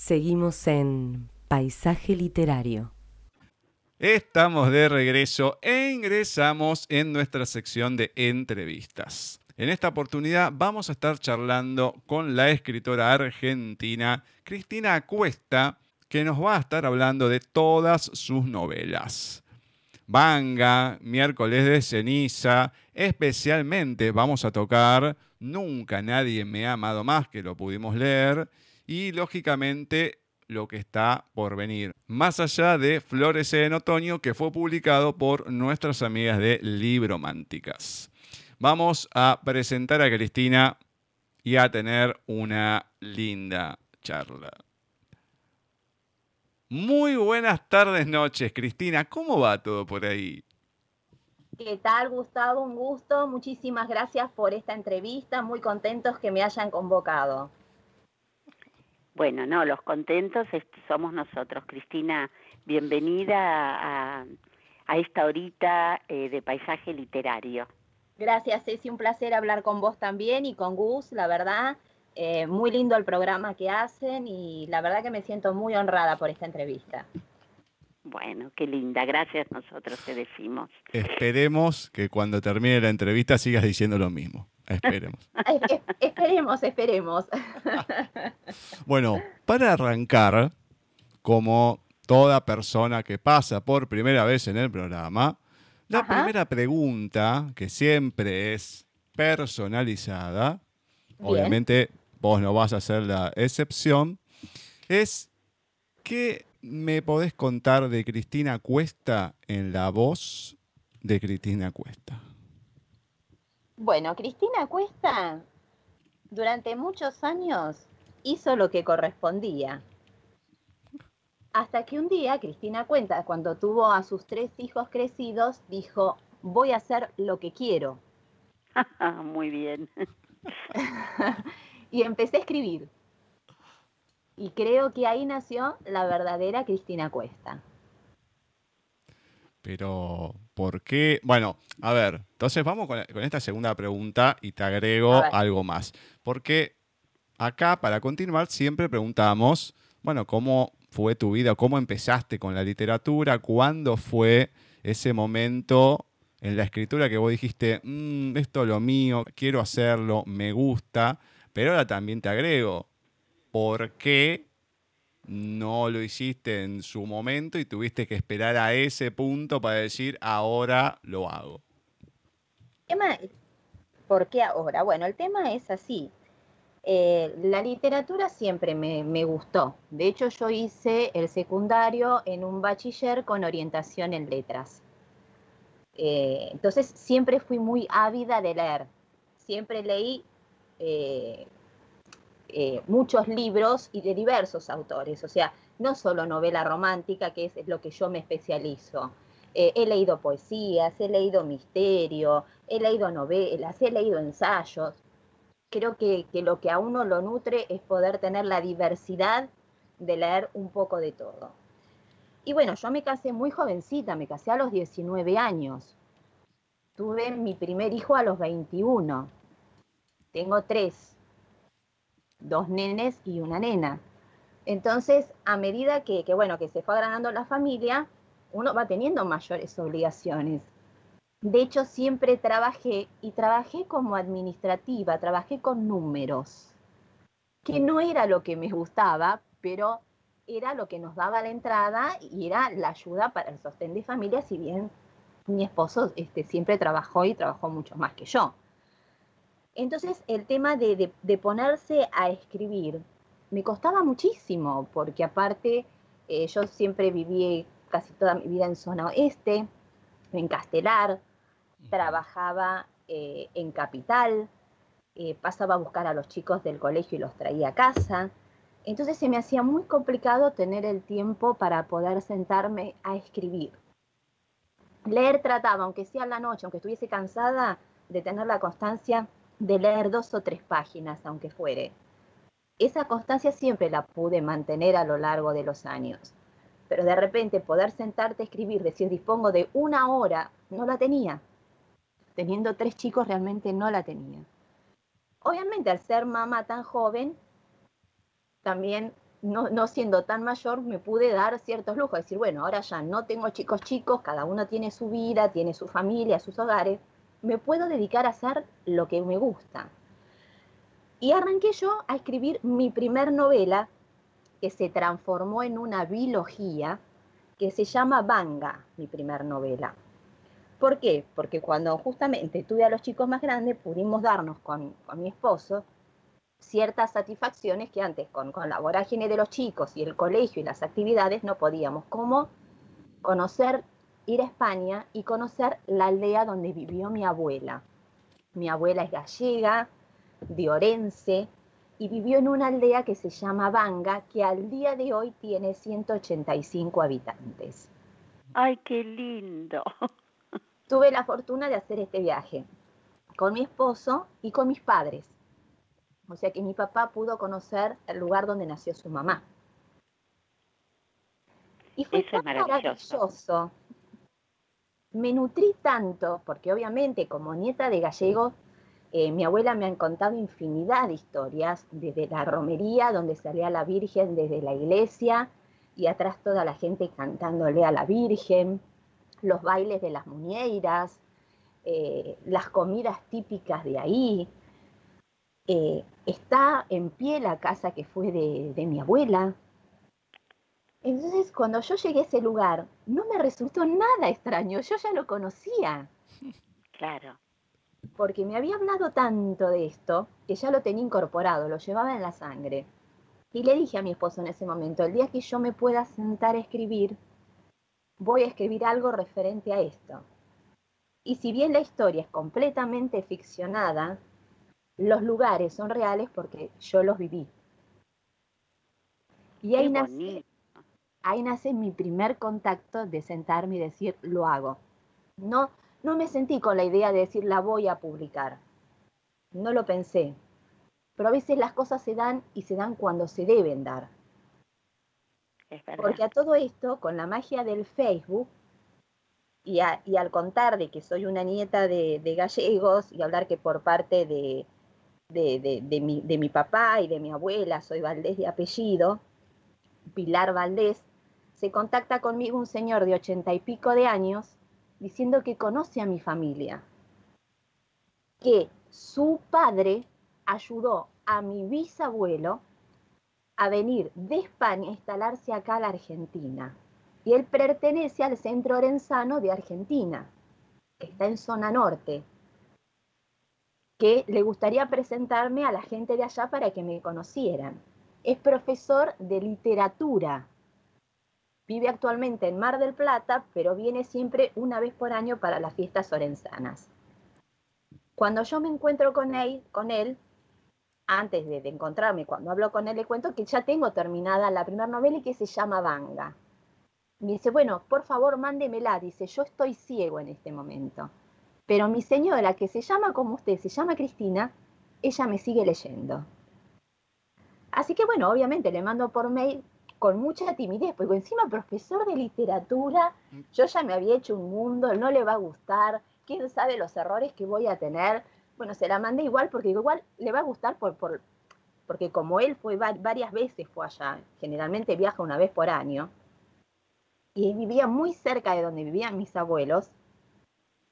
Seguimos en Paisaje Literario. Estamos de regreso e ingresamos en nuestra sección de entrevistas. En esta oportunidad vamos a estar charlando con la escritora argentina Cristina Cuesta, que nos va a estar hablando de todas sus novelas. Banga, Miércoles de Ceniza, especialmente vamos a tocar Nunca nadie me ha amado más, que lo pudimos leer, y lógicamente lo que está por venir. Más allá de Florece en Otoño, que fue publicado por nuestras amigas de Librománticas. Vamos a presentar a Cristina y a tener una linda charla. Muy buenas tardes, noches, Cristina. ¿Cómo va todo por ahí? ¿Qué tal, Gustavo? Un gusto. Muchísimas gracias por esta entrevista. Muy contentos que me hayan convocado. Bueno, no, los contentos somos nosotros. Cristina, bienvenida a, esta horita eh, de paisaje literario. Gracias, Ceci. Un placer hablar con vos también y con Gus, la verdad. Eh, muy lindo el programa que hacen y la verdad que me siento muy honrada por esta entrevista. Bueno, qué linda, gracias nosotros te decimos. Esperemos que cuando termine la entrevista sigas diciendo lo mismo. Esperemos. esperemos, esperemos. bueno, para arrancar, como toda persona que pasa por primera vez en el programa, la primera pregunta, que siempre es personalizada, obviamente vos no vas a ser la excepción, es ¿qué me podés contar de Cristina Cuesta en la voz de Cristina Cuesta? Bueno, Cristina Cuesta durante muchos años hizo lo que correspondía. Hasta que un día Cristina Cuesta, cuando tuvo a sus tres hijos crecidos, dijo, voy a hacer lo que quiero. Muy bien. y empecé a escribir. Y creo que ahí nació la verdadera Cristina Cuesta. Pero, ¿por qué? Bueno, a ver, entonces vamos con, esta segunda pregunta y te agrego algo más. Porque acá, para continuar, siempre preguntamos, bueno, ¿cómo fue tu vida? ¿Cómo empezaste con la literatura? ¿Cuándo fue ese momento en la escritura que vos dijiste, mm, esto es lo mío, quiero hacerlo, me gusta? Pero ahora también te agrego, ¿por qué no lo hiciste en su momento y tuviste que esperar a ese punto para decir, ahora lo hago? ¿Por qué ahora? Bueno, el tema es así. Eh, la literatura siempre me, gustó. De hecho, yo hice el secundario en un bachiller con orientación en letras. Eh, entonces, siempre fui muy ávida de leer. Siempre leí eh, eh, muchos libros y de diversos autores, o sea, no solo novela romántica, que es, lo que yo me especializo. Eh, he leído poesías, he leído misterio, he leído novelas, he leído ensayos. Creo que, que lo que a uno lo nutre es poder tener la diversidad de leer un poco de todo. Y bueno, yo me casé muy jovencita, me casé a los 19 años. Tuve mi primer hijo a los 21 tengo tres, dos nenes y una nena. Entonces, a medida que, bueno, que se fue agrandando la familia, uno va teniendo mayores obligaciones. De hecho, siempre trabajé y trabajé como administrativa, trabajé con números, que no era lo que me gustaba, pero era lo que nos daba la entrada y era la ayuda para el sostén de familia, si bien mi esposo este, siempre trabajó y trabajó mucho más que yo. Entonces el tema de, ponerse a escribir me costaba muchísimo, porque aparte eh, yo siempre viví casi toda mi vida en zona oeste, en Castelar, trabajaba eh, en Capital, eh, pasaba a buscar a los chicos del colegio y los traía a casa. Entonces se me hacía muy complicado tener el tiempo para poder sentarme a escribir. Leer trataba, aunque sea en la noche, aunque estuviese cansada, de tener la constancia de leer dos o tres páginas, aunque fuere. Esa constancia siempre la pude mantener a lo largo de los años, pero de repente poder sentarte a escribir, decir dispongo de una hora, no la tenía. Teniendo tres chicos realmente no la tenía. Obviamente al ser mamá tan joven, también no, no, siendo tan mayor, me pude dar ciertos lujos. Decir, bueno, ahora ya no tengo chicos chicos, cada uno tiene su vida, tiene su familia, sus hogares. Me puedo dedicar a hacer lo que me gusta. Y arranqué yo a escribir mi primer novela, que se transformó en una biología, que se llama Banga, mi primer novela. ¿Por qué? Porque cuando justamente tuve a los chicos más grandes, pudimos darnos con, con mi esposo ciertas satisfacciones que antes con, con, la vorágine de los chicos y el colegio y las actividades no podíamos, como conocer, ir a España y conocer la aldea donde vivió mi abuela. Mi abuela es gallega, de Orense, y vivió en una aldea que se llama Banga, que al día de hoy tiene 185 habitantes. ¡Ay, qué lindo! Tuve la fortuna de hacer este viaje con mi esposo y con mis padres o sea que mi papá pudo conocer el lugar donde nació su mamá. Y fue tan maravilloso. Me nutrí tanto, porque obviamente como nieta de gallego, eh, mi abuela me ha contado infinidad de historias, desde la romería, donde salía la Virgen desde la iglesia, y atrás toda la gente cantándole a la Virgen, los bailes de las muñeiras, eh, las comidas típicas de ahí, eh, está en pie la casa que fue de, mi abuela. Entonces, cuando yo llegué a ese lugar, no me resultó nada extraño, yo ya lo conocía. Claro. Porque me había hablado tanto de esto que ya lo tenía incorporado, lo llevaba en la sangre. Y le dije a mi esposo en ese momento, el día que yo me pueda sentar a escribir, voy a escribir algo referente a esto. Y si bien la historia es completamente ficcionada, los lugares son reales porque yo los viví. Y ahí nace, ahí nace mi primer contacto de sentarme y decir, lo hago. No, no me sentí con la idea de decir, la voy a publicar. No lo pensé. Pero a veces las cosas se dan y se dan cuando se deben dar. Porque a todo esto, con la magia del Facebook, y, al contar de que soy una nieta de gallegos y hablar que por parte de, de, mi, de, mi, papá y de mi abuela, soy Valdés de apellido, Pilar Valdés, se contacta conmigo un señor de ochenta y pico de años diciendo que conoce a mi familia, que su padre ayudó a mi bisabuelo a venir de España a instalarse acá a la Argentina. Y él pertenece al Centro Orenzano de Argentina, que está en zona norte, que le gustaría presentarme a la gente de allá para que me conocieran. Es profesor de literatura. Vive actualmente en Mar del Plata, pero viene siempre una vez por año para las fiestas orenzanas. Cuando yo me encuentro con él, con él antes de, encontrarme, cuando hablo con él, le cuento que ya tengo terminada la primera novela y que se llama Vanga. Me dice, bueno, por favor, mándemela. Dice, yo estoy ciego en este momento. Pero mi señora, que se llama como usted, se llama Cristina, ella me sigue leyendo. Así que bueno, obviamente le mando por mail con mucha timidez, porque encima profesor de literatura, yo ya me había hecho un mundo, no le va a gustar, quién sabe los errores que voy a tener. Bueno, se la mandé igual porque igual le va a gustar por, por, porque como él fue varias veces fue allá, generalmente viaja una vez por año, y vivía muy cerca de donde vivían mis abuelos,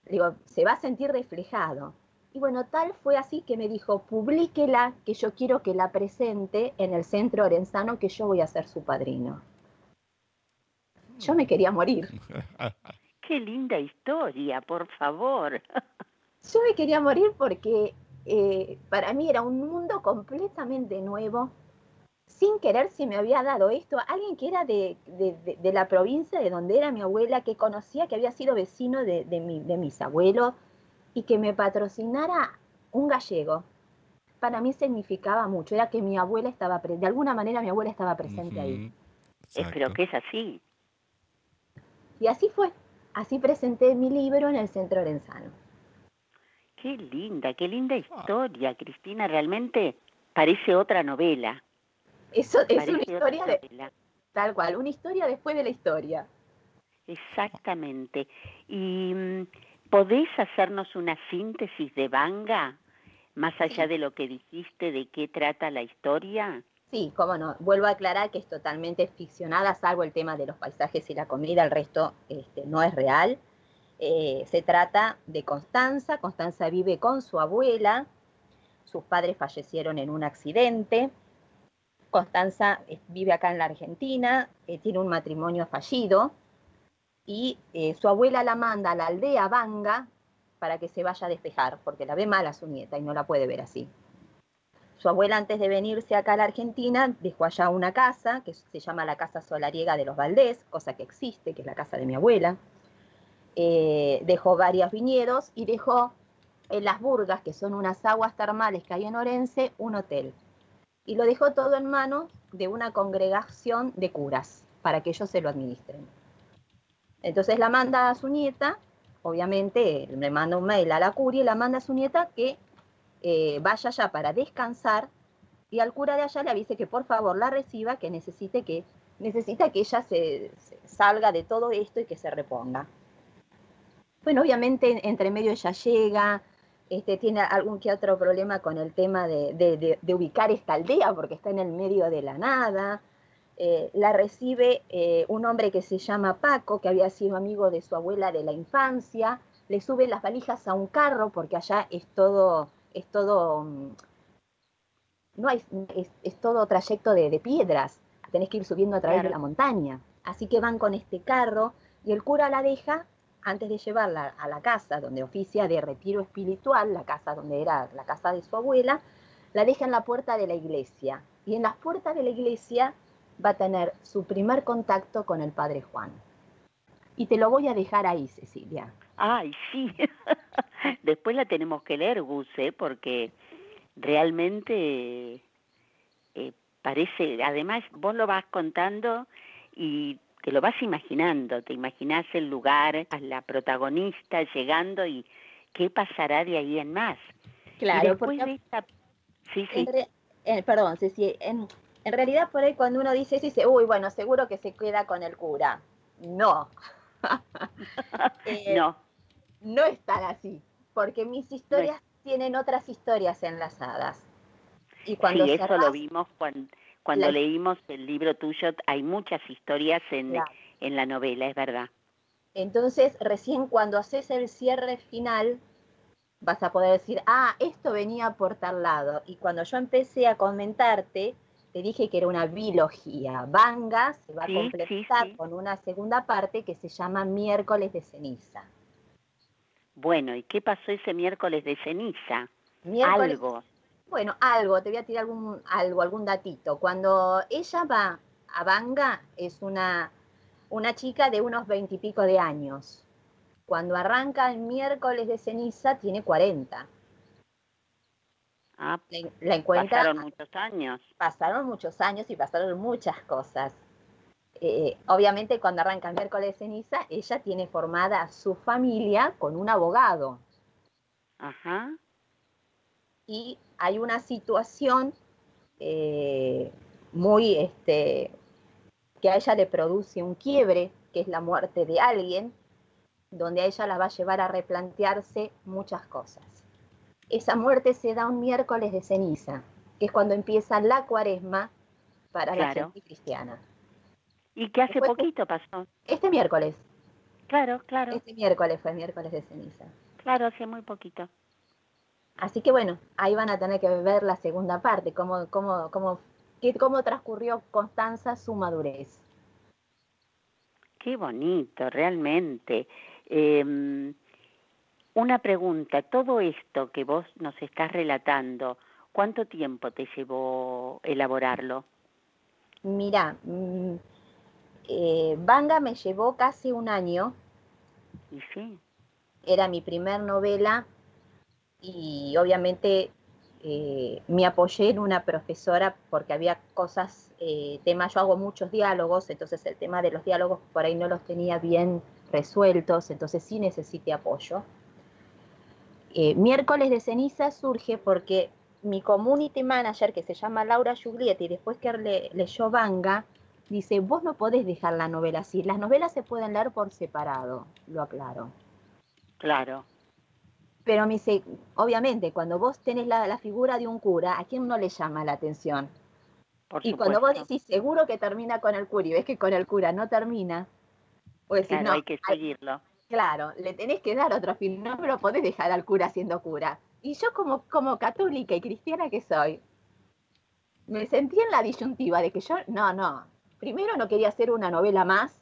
digo, se va a sentir reflejado. Y bueno, tal fue así que me dijo, publíquela, que yo quiero que la presente en el centro Orenzano, que yo voy a ser su padrino. Yo me quería morir. Qué linda historia, por favor. yo me quería morir porque eh, para mí era un mundo completamente nuevo, sin querer se me había dado esto, alguien que era de, la provincia de donde era mi abuela, que conocía, que había sido vecino de, mis abuelos y que me patrocinara un gallego. Para mí significaba mucho, era que mi abuela estaba, de alguna manera mi abuela estaba presente ahí. Pero que es así. Y así fue, así presenté mi libro en el Centro Orenzano. Qué linda, qué linda ah. historia, Cristina, realmente parece otra novela. Eso es una historia de, tal cual, una historia después de la historia. Exactamente. ¿Y mm, podés hacernos una síntesis de Banga, más allá de lo que dijiste, de qué trata la historia? Sí, cómo no. Vuelvo a aclarar que es totalmente ficcionada, salvo el tema de los paisajes y la comida, el resto este, no es real. Eh, se trata de Constanza. Constanza vive con su abuela. Sus padres fallecieron en un accidente. Constanza eh, vive acá en la Argentina, eh, tiene un matrimonio fallido y su abuela la manda a la aldea Banga para que se vaya a despejar, porque la ve mal a su nieta y no la puede ver así. Su abuela antes de venirse acá a la Argentina dejó allá una casa que se llama la Casa Solariega de los Valdés, cosa que existe, que es la casa de mi abuela. Eh, dejó varios viñedos y dejó en las Burgas, que son unas aguas termales que hay en Orense, un hotel. Y lo dejó todo en manos de una congregación de curas para que ellos se lo administren. Entonces la manda a su nieta, obviamente le manda un mail a la curia y la manda a su nieta que eh, vaya allá para descansar y al cura de allá le avise que por favor la reciba, que necesite que necesita que ella se salga de todo esto y que se reponga. Bueno, obviamente entre medio ella llega, este, tiene algún que otro problema con el tema de, ubicar esta aldea porque está en el medio de la nada. Eh, la recibe eh, un hombre que se llama Paco, que había sido amigo de su abuela de la infancia. Le sube las valijas a un carro porque allá es todo, es todo, mm, no hay, es, todo trayecto de, piedras. Tenés que ir subiendo a través de la montaña. Así que van con este carro y el cura la deja antes de llevarla a la casa donde oficia de retiro espiritual, la casa donde era la casa de su abuela, la deja en la puerta de la iglesia. Y en las puertas de la iglesia va a tener su primer contacto con el Padre Juan. Y te lo voy a dejar ahí, Cecilia. Ay, sí. Después la tenemos que leer, Gus, ¿eh? porque realmente eh, parece, además vos lo vas contando y te lo vas imaginando, te imaginas el lugar, a la protagonista llegando y qué pasará de ahí en más. Claro, porque... Sí, sí. En perdón, sí, en, en realidad por ahí cuando uno dice eso, dice, uy, bueno, seguro que se queda con el cura. No. Eh, no. No es tan así, porque mis historias tienen otras historias enlazadas. Y cuando sí, eso lo vimos cuando cuando leímos el libro tuyo, hay muchas historias en, en la novela, es verdad. Entonces, recién cuando haces el cierre final, vas a poder decir, ah, esto venía por tal lado. Y cuando yo empecé a comentarte, te dije que era una biología. Vanga se va a completar con una segunda parte que se llama miércoles de ceniza. Bueno, ¿y qué pasó ese miércoles de ceniza? Algo. Bueno, algo, te voy a tirar algún, algo, algún datito. Cuando ella va a Banga, es una, una chica de unos veintipico de años. Cuando arranca el miércoles de ceniza, tiene cuarenta. Ah, la, encuentra, pasaron muchos años. Pasaron muchos años y pasaron muchas cosas. Eh, obviamente cuando arranca el miércoles de ceniza, ella tiene formada su familia con un abogado. Ajá y hay una situación eh, muy, este, que a ella le produce un quiebre, que es la muerte de alguien, donde a ella la va a llevar a replantearse muchas cosas. Esa muerte se da un miércoles de ceniza, que es cuando empieza la cuaresma para la gente cristiana. Y que hace poquito pasó. Este miércoles. Claro, claro. Este miércoles fue el miércoles de ceniza. Claro, hace muy poquito. Así que bueno, ahí van a tener que ver la segunda parte, cómo, cómo, cómo, cómo transcurrió Constanza su madurez. Qué bonito, realmente. Em, una pregunta, todo esto que vos nos estás relatando, ¿cuánto tiempo te llevó elaborarlo? Mira, mm, eh, Banga me llevó casi un año. ¿Y sí? Era mi primer novela, y obviamente eh, me apoyé en una profesora porque había cosas, eh, temas, yo hago muchos diálogos, entonces el tema de los diálogos por ahí no los tenía bien resueltos, entonces sí necesité apoyo. Eh, miércoles de ceniza surge porque mi community manager, que se llama Laura Giuglietti, después que le, leyó Vanga, dice, vos no podés dejar la novela así, las novelas se pueden leer por separado, lo aclaro. Claro. Pero me dice, obviamente, cuando vos tenés la, figura de un cura, ¿a quién no le llama la atención? y cuando vos decís seguro que termina con el cura y ves que con el cura no termina, pues no, hay que seguirlo. Claro, le tenés que dar otro fin, no me lo podés dejar al cura siendo cura. Y yo como, como católica y cristiana que soy, me sentí en la disyuntiva de que yo, no, no, primero no quería hacer una novela más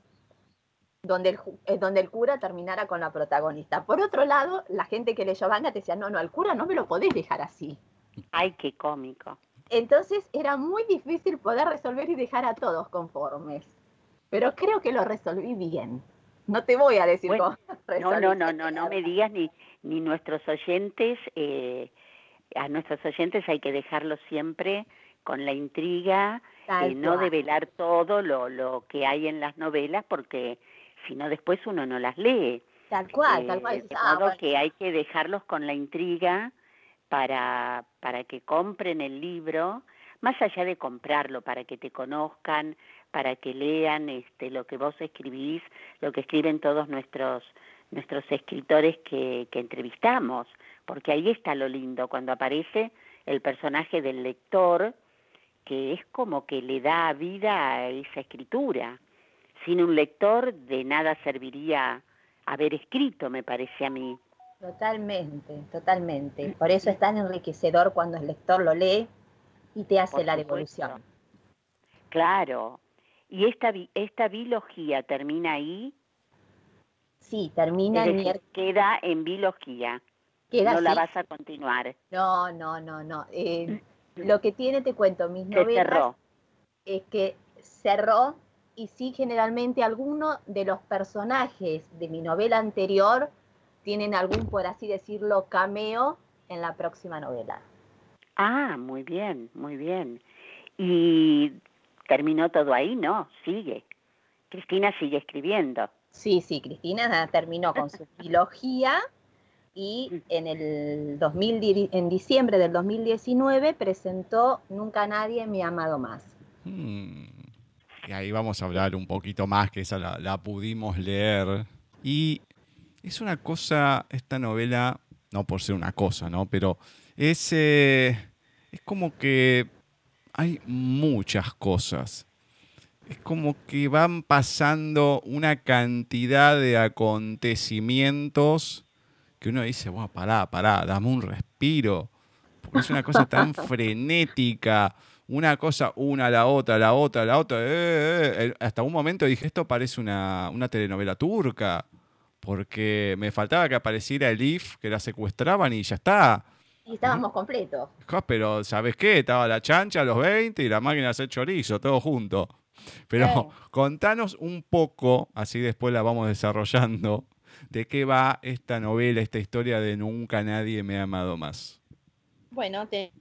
donde el, eh, donde el cura terminara con la protagonista. Por otro lado, la gente que leyó Vanga te decía, no, no, al cura no me lo podés dejar así. Ay, qué cómico. Entonces era muy difícil poder resolver y dejar a todos conformes. Pero creo que lo resolví bien. No te voy a decir cómo. No, no, no, no, no me digas ni, ni nuestros oyentes, eh, a nuestros oyentes hay que dejarlo siempre con la intriga, y no develar todo lo, lo que hay en las novelas, porque si no después uno no las lee. Tal cual, tal cual. Eh, de ah, modo que hay que dejarlos con la intriga para, para que compren el libro, más allá de comprarlo, para que te conozcan, para que lean este, lo que vos escribís, lo que escriben todos nuestros nuestros escritores que, que entrevistamos, porque ahí está lo lindo, cuando aparece el personaje del lector, que es como que le da vida a esa escritura. Sin un lector de nada serviría haber escrito, me parece a mí. Totalmente, totalmente. Por eso es tan enriquecedor cuando el lector lo lee y te hace la devolución. Claro. ¿Y esta, esta biología termina ahí? Sí, termina en... queda en biología. no la vas a continuar. No, no, no, no. Eh, lo que tiene, te cuento, mis novelas es que cerró y sí generalmente alguno de los personajes de mi novela anterior tienen algún, por así decirlo, cameo en la próxima novela. Ah, muy bien, muy bien. Y terminó todo ahí, ¿no? Sigue. Cristina sigue escribiendo. Sí, sí, Cristina terminó con su trilogía y mm. en el 2000, en diciembre del 2019 presentó Nunca nadie me ha amado más. Hmm. Y ahí vamos a hablar un poquito más, que esa la, la pudimos leer. Y es una cosa, esta novela, no por ser una cosa, ¿no? Pero es, eh, es como que hay muchas cosas. Es como que van pasando una cantidad de acontecimientos que uno dice, bueno, pará, pará, dame un respiro. Porque es una cosa tan frenética. Una cosa, una, la otra, la otra, la otra. Eh, eh, hasta un momento dije, esto parece una, una telenovela turca porque me faltaba que apareciera el IF, que la secuestraban y ya está. Y estábamos completos. Pero, ¿sabes qué? Estaba la chancha los 20 y la máquina de hacer chorizo, todo junto. Pero contanos un poco, así después la vamos desarrollando, de qué va esta novela, esta historia de Nunca nadie me ha amado más. Bueno, te...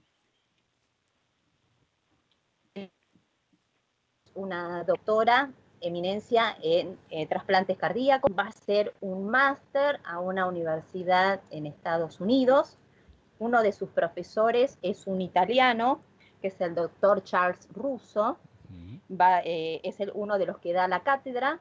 una doctora eminencia en eh, trasplantes cardíacos, va a hacer un máster a una universidad en Estados Unidos. Uno de sus profesores es un italiano, que es el doctor Charles Russo, va, eh, es el, uno de los que da la cátedra.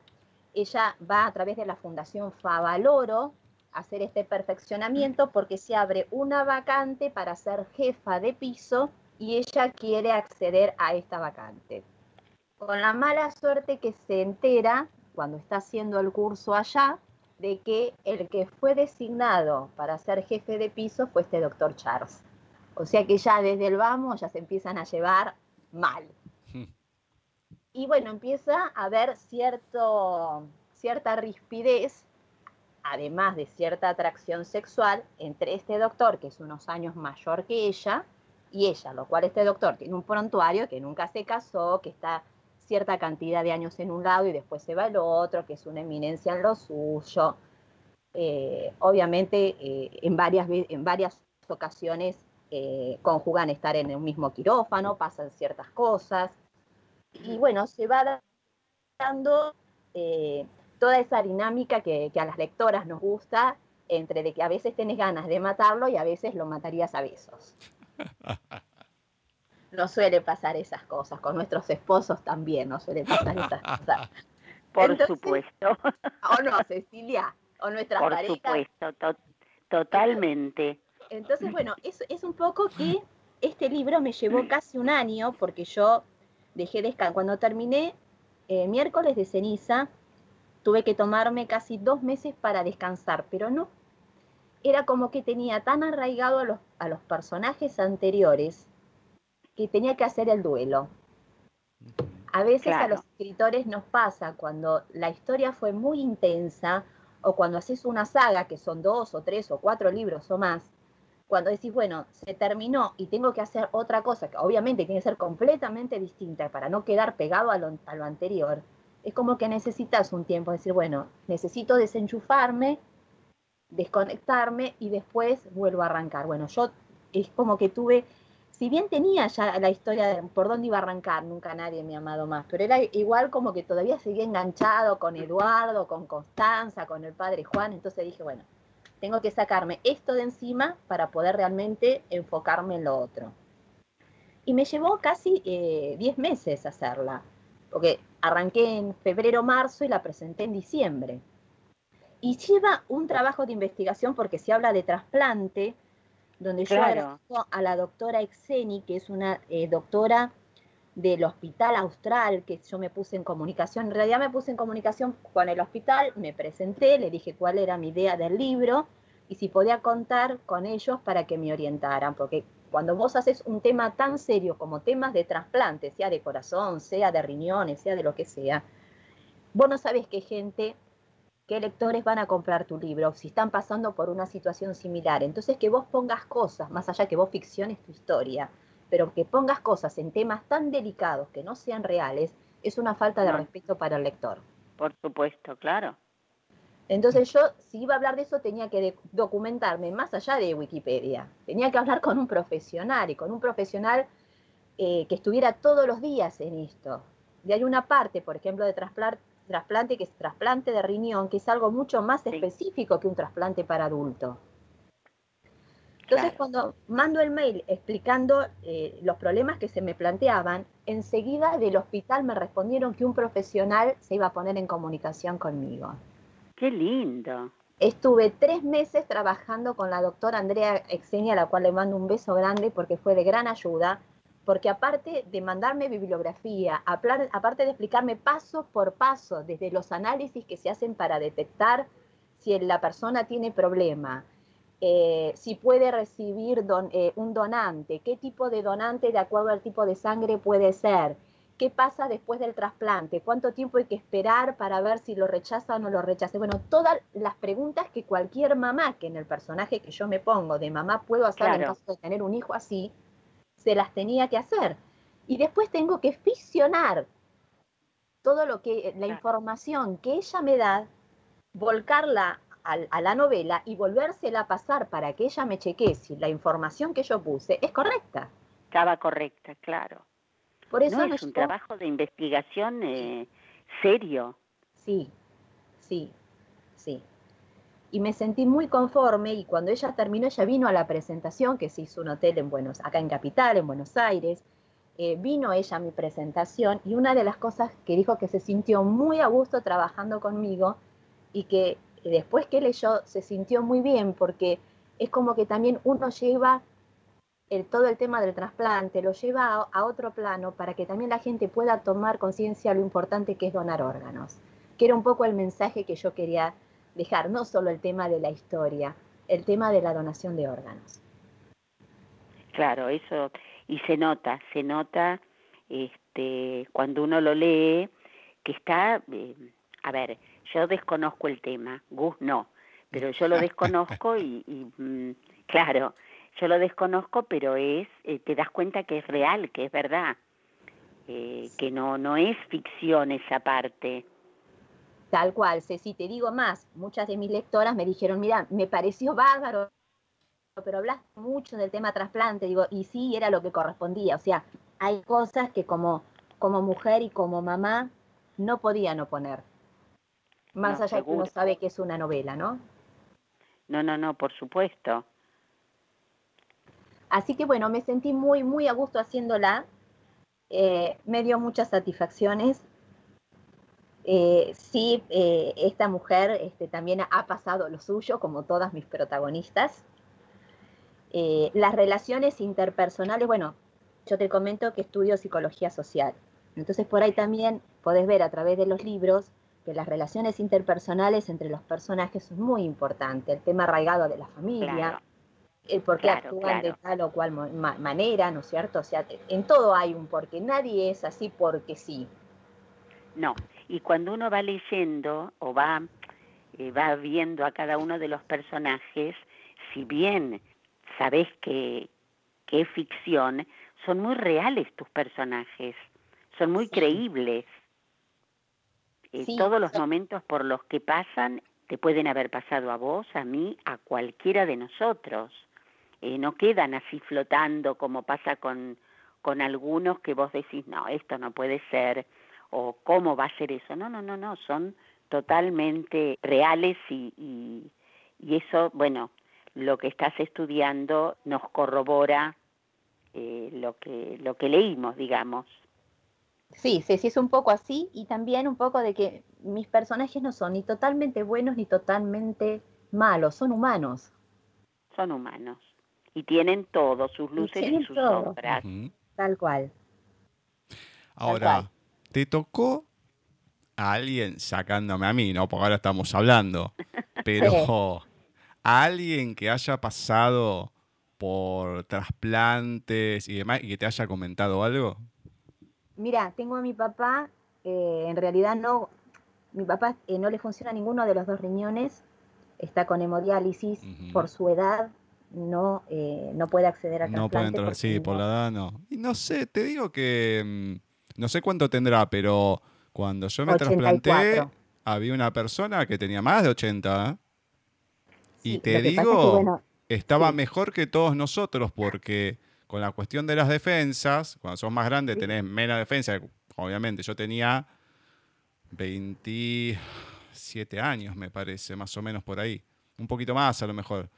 Ella va a través de la Fundación Favaloro a hacer este perfeccionamiento porque se abre una vacante para ser jefa de piso y ella quiere acceder a esta vacante. Con la mala suerte que se entera cuando está haciendo el curso allá de que el que fue designado para ser jefe de piso fue este doctor Charles. O sea que ya desde el vamos ya se empiezan a llevar mal. Hmm. Y bueno, empieza a haber cierto, cierta rispidez, además de cierta atracción sexual, entre este doctor, que es unos años mayor que ella, y ella, lo cual este doctor tiene un prontuario que nunca se casó, que está cierta cantidad de años en un lado y después se va al otro, que es una eminencia en lo suyo. Eh, obviamente, eh, en, varias, en varias ocasiones eh, conjugan estar en un mismo quirófano, pasan ciertas cosas. Y bueno, se va dando toda esa dinámica que, que, a las lectoras nos gusta, entre de que a veces tenés ganas de matarlo y a veces lo matarías a besos. no suele pasar esas cosas, con nuestros esposos también no suele pasar esas cosas. Por supuesto. O no, Cecilia, o nuestra Por supuesto, totalmente. Entonces, bueno, es, es un poco que este libro me llevó casi un año, porque yo dejé descansar. Cuando terminé eh, miércoles de ceniza, tuve que tomarme casi dos meses para descansar, pero no. Era como que tenía tan arraigado a los, a los personajes anteriores que tenía que hacer el duelo. A veces a los escritores nos pasa cuando la historia fue muy intensa o cuando haces una saga, que son dos o tres o cuatro libros o más, cuando decís, bueno, se terminó y tengo que hacer otra cosa, que obviamente tiene que ser completamente distinta para no quedar pegado a lo, a lo anterior, es como que necesitas un tiempo, decir, bueno, necesito desenchufarme, desconectarme y después vuelvo a arrancar. Bueno, yo es como que tuve, si bien tenía ya la historia de por dónde iba a arrancar, nunca nadie me ha amado más, pero era igual como que todavía seguía enganchado con Eduardo, con Constanza, con el padre Juan, entonces dije, bueno, tengo que sacarme esto de encima para poder realmente enfocarme en lo otro. Y me llevó casi 10 eh, meses hacerla, porque arranqué en febrero, marzo y la presenté en diciembre. Y lleva un trabajo de investigación porque se habla de trasplante, donde yo agradezco a la doctora Exeni, que es una eh, doctora del Hospital Austral, que yo me puse en comunicación, en realidad me puse en comunicación con el hospital, me presenté, le dije cuál era mi idea del libro y si podía contar con ellos para que me orientaran, porque cuando vos haces un tema tan serio como temas de trasplante, sea de corazón, sea de riñones, sea de lo que sea, vos no sabes qué gente, qué lectores van a comprar tu libro, si están pasando por una situación similar. Entonces que vos pongas cosas, más allá que vos ficciones tu historia, pero que pongas cosas en temas tan delicados que no sean reales, es una falta de respeto para el lector. Por supuesto, claro. Entonces yo, si iba a hablar de eso, tenía que documentarme más allá de Wikipedia. Tenía que hablar con un profesional y con un profesional eh, que estuviera todos los días en esto. Y hay una parte, por ejemplo, de trasplante, que es trasplante de riñón, que es algo mucho más específico que un trasplante para adulto. Entonces, cuando mando el mail explicando eh, los problemas que se me planteaban, enseguida del hospital me respondieron que un profesional se iba a poner en comunicación conmigo. ¡Qué lindo! Estuve tres meses trabajando con la doctora Andrea Exenia, a la cual le mando un beso grande porque fue de gran ayuda, porque aparte de mandarme bibliografía, aparte de explicarme paso por paso, desde los análisis que se hacen para detectar si la persona tiene problema, eh, si puede recibir eh, un donante, qué tipo de donante de acuerdo al tipo de sangre puede ser, qué pasa después del trasplante, cuánto tiempo hay que esperar para ver si lo rechaza o no lo rechaza. Bueno, todas las preguntas que cualquier mamá, que en el personaje que yo me pongo de mamá puedo hacer en caso de tener un hijo así, se las tenía que hacer. Y después tengo que fisionar todo lo que, la información que ella me da, volcarla a, la novela y volvérsela a pasar para que ella me chequee si la información que yo puse es correcta. Estaba correcta, claro. Por eso no, es un trabajo de investigación eh, serio. Sí, sí, sí. Y me sentí muy conforme y cuando ella terminó, ella vino a la presentación que se hizo un hotel en Buenos, acá en Capital, en Buenos Aires. Eh, vino ella a mi presentación y una de las cosas que dijo que se sintió muy a gusto trabajando conmigo y que después que leyó se sintió muy bien porque es como que también uno lleva el, todo el tema del trasplante, lo lleva a, otro plano para que también la gente pueda tomar conciencia lo importante que es donar órganos, que era un poco el mensaje que yo quería dejar, no solo el tema de la historia, el tema de la donación de órganos. Claro, eso, y se nota, se nota este, cuando uno lo lee que está, eh, a ver, yo desconozco el tema, Gus no, pero yo lo desconozco y, mm, claro, yo lo desconozco, pero es, eh, te das cuenta que es real, que es verdad, eh, que no, no es ficción esa parte. Tal cual, Ceci, te digo más, muchas de mis lectoras me dijeron, mira, me pareció bárbaro, pero hablas mucho del tema trasplante, digo, y sí, era lo que correspondía, o sea, hay cosas que como, como mujer y como mamá no podía no poner. Más allá de que uno sabe que es una novela, ¿no? No, no, no, por supuesto. Así que bueno, me sentí muy, muy a gusto haciéndola. Eh, me dio muchas satisfacciones. Eh, sí, eh, esta mujer este, también ha pasado lo suyo, como todas mis protagonistas. las relaciones interpersonales, bueno, yo te comento que estudio psicología social. Entonces por ahí también podés ver a través de los libros que las relaciones interpersonales entre los personajes son muy importantes, el tema arraigado de la familia, el por qué actúan de tal o cual manera, ¿no es cierto? O sea, en todo hay un porqué, nadie es así porque sí. No, y cuando uno va leyendo o va, eh, va viendo a cada uno de los personajes, si bien sabes que, que es ficción, son muy reales tus personajes, son muy creíbles. Eh, todos los momentos por los que pasan te pueden haber pasado a vos, a mí, a cualquiera de nosotros. Eh, no quedan así flotando como pasa con, con algunos que vos decís, no, esto no puede ser, o cómo va a ser eso. No, no, no, no, son totalmente reales y, y, y eso, bueno, lo que estás estudiando nos corrobora eh, lo, que, lo que leímos, digamos. Sí, sí, sí, es un poco así y también un poco de que mis personajes no son ni totalmente buenos ni totalmente malos, son humanos. Son humanos y tienen todo, sus luces y, sus sombras. Tal cual. Ahora, ¿te tocó a alguien sacándome a mí, no? Porque ahora estamos hablando, pero a alguien que haya pasado por trasplantes y demás y que te haya comentado algo? Mira, tengo a mi papá, eh, en realidad no, mi papá eh, no le funciona ninguno de los dos riñones, está con hemodiálisis, por su edad no, eh, no puede acceder a No puede entrar, sí, por la edad no. Y no sé, te digo que mm, no sé cuánto tendrá, pero cuando yo me trasplanté había una persona que tenía más de 80. y te digo, estaba mejor que todos nosotros porque con la cuestión de las defensas, cuando sos más grande tenés menos defensa, obviamente yo tenía 27 años, me parece, más o menos por ahí. Un poquito más a lo mejor.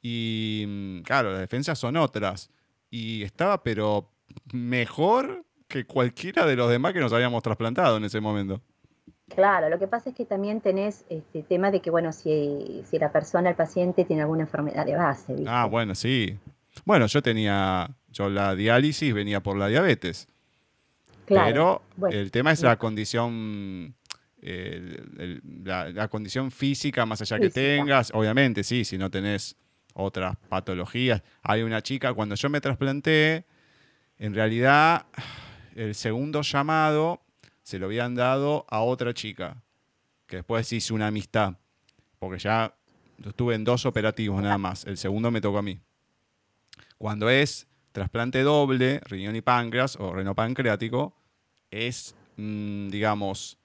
Y mm, claro, las defensas son otras. Y estaba, pero mejor que cualquiera de los demás que nos habíamos trasplantado en ese momento. Claro, lo que pasa es que también tenés este tema de que, bueno, si, si la persona, el paciente, tiene alguna enfermedad de base. Ah, bueno, sí. Bueno, yo tenía, yo la diálisis venía por la diabetes. Claro. Pero el tema es la condición, la, condición física, más allá que tengas, obviamente, sí, si no tenés otras patologías. Hay una chica, cuando yo me trasplanté, en realidad el segundo llamado se lo habían dado a otra chica, que después hice una amistad, porque ya estuve en dos operativos nada más, el segundo me tocó a mí. Cuando es trasplante doble, riñón y páncreas o renopancreático, es, mm, digamos,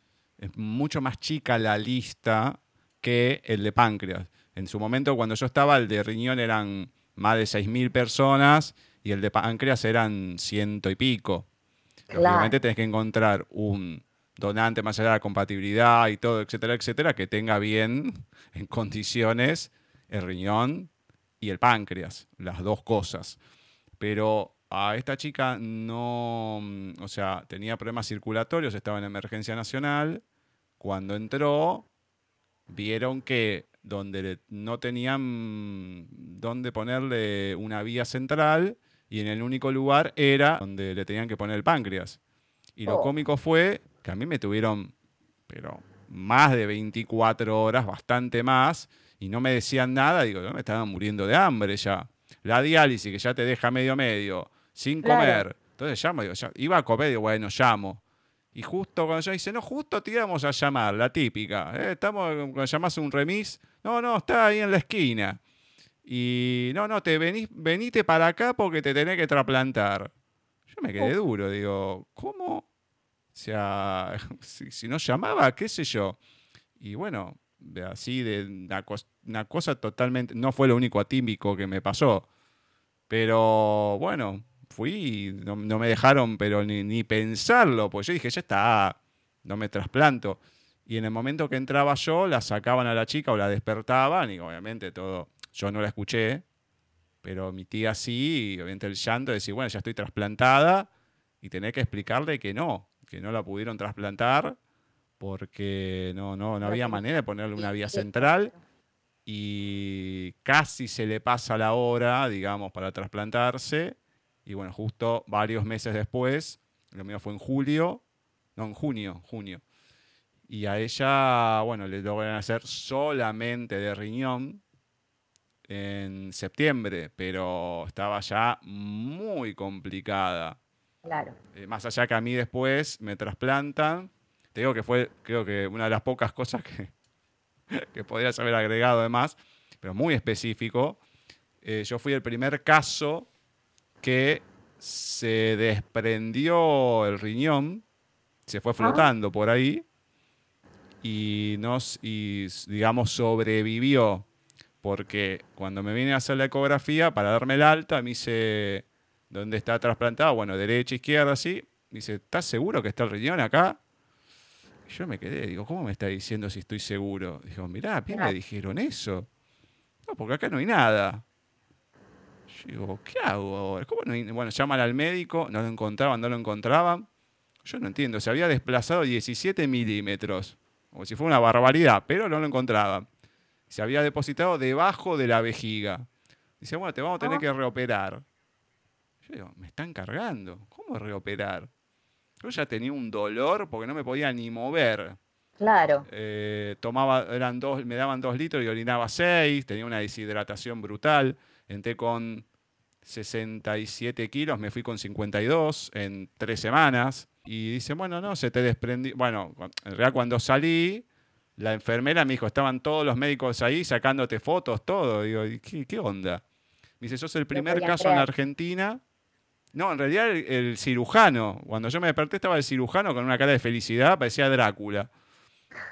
mucho más chica la lista que el de páncreas. En su momento, cuando yo estaba, el de riñón eran más de 6.000 personas y el de páncreas eran ciento y pico. Obviamente tenés que encontrar un donante más allá de la compatibilidad y todo, etcétera, etcétera, que tenga bien en condiciones el riñón y el páncreas, las dos cosas. Pero a esta chica no, o sea, tenía problemas circulatorios, estaba en emergencia nacional. Cuando entró, vieron que donde no tenían dónde ponerle una vía central, y en el único lugar era donde le tenían que poner el páncreas. Y lo oh. cómico fue que a mí me tuvieron, pero más de 24 horas, bastante más, y no me decían nada, digo, yo me estaba muriendo de hambre ya. La diálisis, que ya te deja medio medio, sin comer. Entonces llamo, digo, iba a comer, digo, bueno, llamo. Y justo cuando yo dice, no, justo te íbamos a llamar, la típica. ¿eh? Estamos, cuando llamas un remis, no, no, está ahí en la esquina. Y no, no, te venís, venite para acá porque te tenés que trasplantar. Yo me quedé duro, digo, ¿cómo? O sea, si, no llamaba, qué sé yo. Y bueno, así de una, cosa totalmente, no fue lo único atímico que me pasó. Pero bueno, fui, no, no me dejaron, pero ni, ni, pensarlo, pues yo dije, ya está, no me trasplanto. Y en el momento que entraba yo, la sacaban a la chica o la despertaban y obviamente todo yo no la escuché, pero mi tía sí, y obviamente el llanto de decir, bueno, ya estoy trasplantada y tener que explicarle que no, que no la pudieron trasplantar porque no, no, no había manera de ponerle una vía central y casi se le pasa la hora, digamos, para trasplantarse. Y bueno, justo varios meses después, lo mío fue en julio, no, en junio, junio. Y a ella, bueno, le logran hacer solamente de riñón en septiembre, pero estaba ya muy complicada. Claro. Eh, más allá que a mí después me trasplantan. Te digo que fue, creo que una de las pocas cosas que, que podrías haber agregado además, pero muy específico. Eh, yo fui el primer caso que se desprendió el riñón, se fue flotando por ahí y, nos, y digamos sobrevivió porque cuando me vine a hacer la ecografía para darme el alta, me dice, ¿dónde está trasplantado? Bueno, derecha, izquierda, así. Me dice, ¿estás seguro que está el riñón acá? Y yo me quedé, digo, ¿cómo me está diciendo si estoy seguro? Dijo, mirá, ¿a me dijeron eso? No, porque acá no hay nada. Yo digo, ¿qué hago ahora? ¿Cómo no hay? Bueno, llaman al médico, no lo encontraban, no lo encontraban. Yo no entiendo, se había desplazado 17 milímetros, como si fuera una barbaridad, pero no lo encontraban se había depositado debajo de la vejiga. Dice, bueno, te vamos a tener ah. que reoperar. Yo digo, me están cargando. ¿Cómo reoperar? Yo ya tenía un dolor porque no me podía ni mover. Claro. Eh, tomaba, eran dos, me daban dos litros y orinaba seis, tenía una deshidratación brutal. Entré con 67 kilos, me fui con 52 en tres semanas. Y dice, bueno, no, se te desprendió. Bueno, en realidad cuando salí, la enfermera me dijo, estaban todos los médicos ahí sacándote fotos, todo. Digo, ¿qué, onda? Me dice, sos el primer caso en Argentina. No, en realidad el, cirujano, cuando yo me desperté estaba el cirujano con una cara de felicidad, parecía Drácula.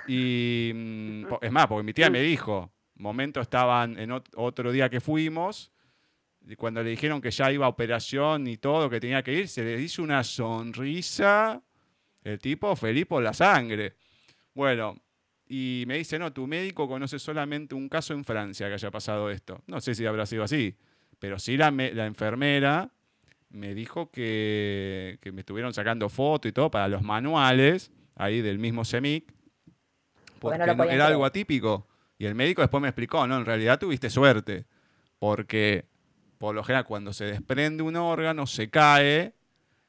Y mm, es más, porque mi tía me dijo, momento estaban en otro día que fuimos, y cuando le dijeron que ya iba a operación y todo, que tenía que ir, se le hizo una sonrisa, el tipo feliz por la sangre. Bueno, y me dice, no, tu médico conoce solamente un caso en Francia que haya pasado esto. No sé si habrá sido así, pero sí la, la enfermera me dijo que, me estuvieron sacando fotos y todo para los manuales ahí del mismo CEMIC, porque era algo atípico. Y el médico después me explicó, no, en realidad tuviste suerte, porque por lo general cuando se desprende un órgano, se cae,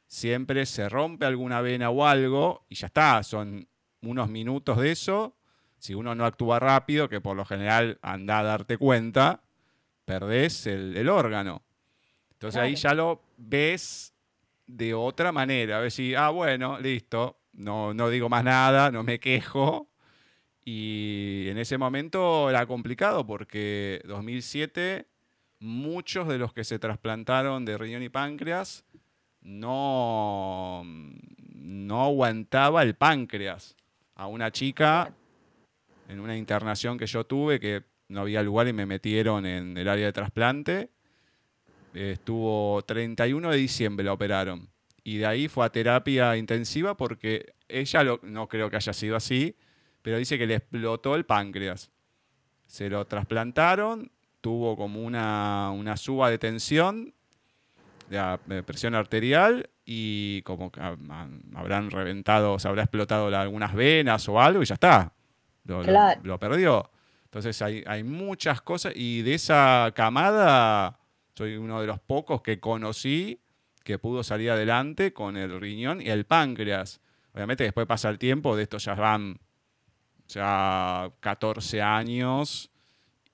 siempre se rompe alguna vena o algo, y ya está, son unos minutos de eso si uno no actúa rápido, que por lo general anda a darte cuenta, perdés el, órgano. Entonces ahí ya lo ves de otra manera. A ver si, ah, bueno, listo, no, no digo más nada, no me quejo. Y en ese momento era complicado porque 2007 muchos de los que se trasplantaron de riñón y páncreas no, no aguantaba el páncreas. A una chica en una internación que yo tuve, que no había lugar y me metieron en el área de trasplante. Estuvo 31 de diciembre, la operaron. Y de ahí fue a terapia intensiva porque ella, no creo que haya sido así, pero dice que le explotó el páncreas. Se lo trasplantaron, tuvo como una, una suba de tensión, de presión arterial y como que habrán reventado, se habrá explotado algunas venas o algo y ya está lo, perdió. Entonces hay, hay, muchas cosas y de esa camada soy uno de los pocos que conocí que pudo salir adelante con el riñón y el páncreas. Obviamente después pasa el tiempo, de esto ya van ya 14 años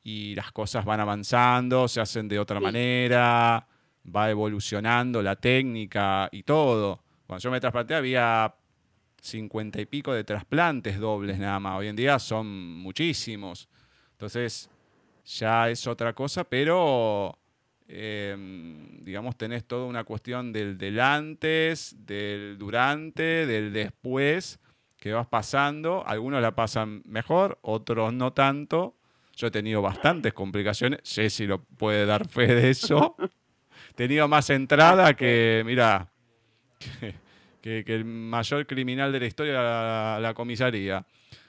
y las cosas van avanzando, se hacen de otra manera, va evolucionando la técnica y todo. Cuando yo me trasplanté había cincuenta y pico de trasplantes dobles nada más. Hoy en día son muchísimos. Entonces, ya es otra cosa, pero em, digamos, tenés toda una cuestión del, del antes, del durante, del después, que vas pasando. Algunos la pasan mejor, otros no tanto. Yo he tenido bastantes complicaciones. Jessy lo puede dar fe de eso. He tenido más entrada que, mira, el mayor criminal de la historia, la, comisaría.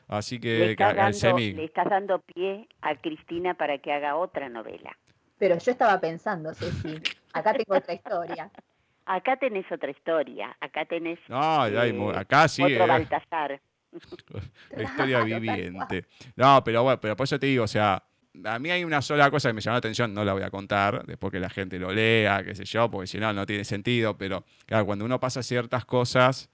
Así que le, le estás dando pie a Cristina para que haga otra novela. Pero yo estaba pensando, Ceci, acá tengo otra historia. Acá tenés otra historia, acá tenés... No, eh, acá sí. Otro eh. Baltasar. La historia viviente. No, pero bueno, pero por eso te digo, o sea, a mí hay una sola cosa que me llamó la atención, no la voy a contar, después que la gente lo lea, qué sé yo, porque si no, no tiene sentido, pero claro, cuando uno pasa ciertas cosas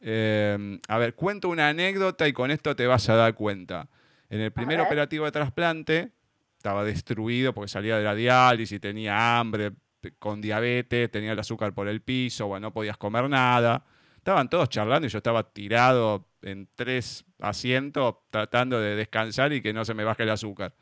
Eh, a ver, cuento una anécdota y con esto te vas a dar cuenta. En el primer operativo de trasplante estaba destruido porque salía de la diálisis, tenía hambre, con diabetes, tenía el azúcar por el piso, bueno, no podías comer nada. Estaban todos charlando y yo estaba tirado en tres asientos tratando de descansar y que no se me baje el azúcar.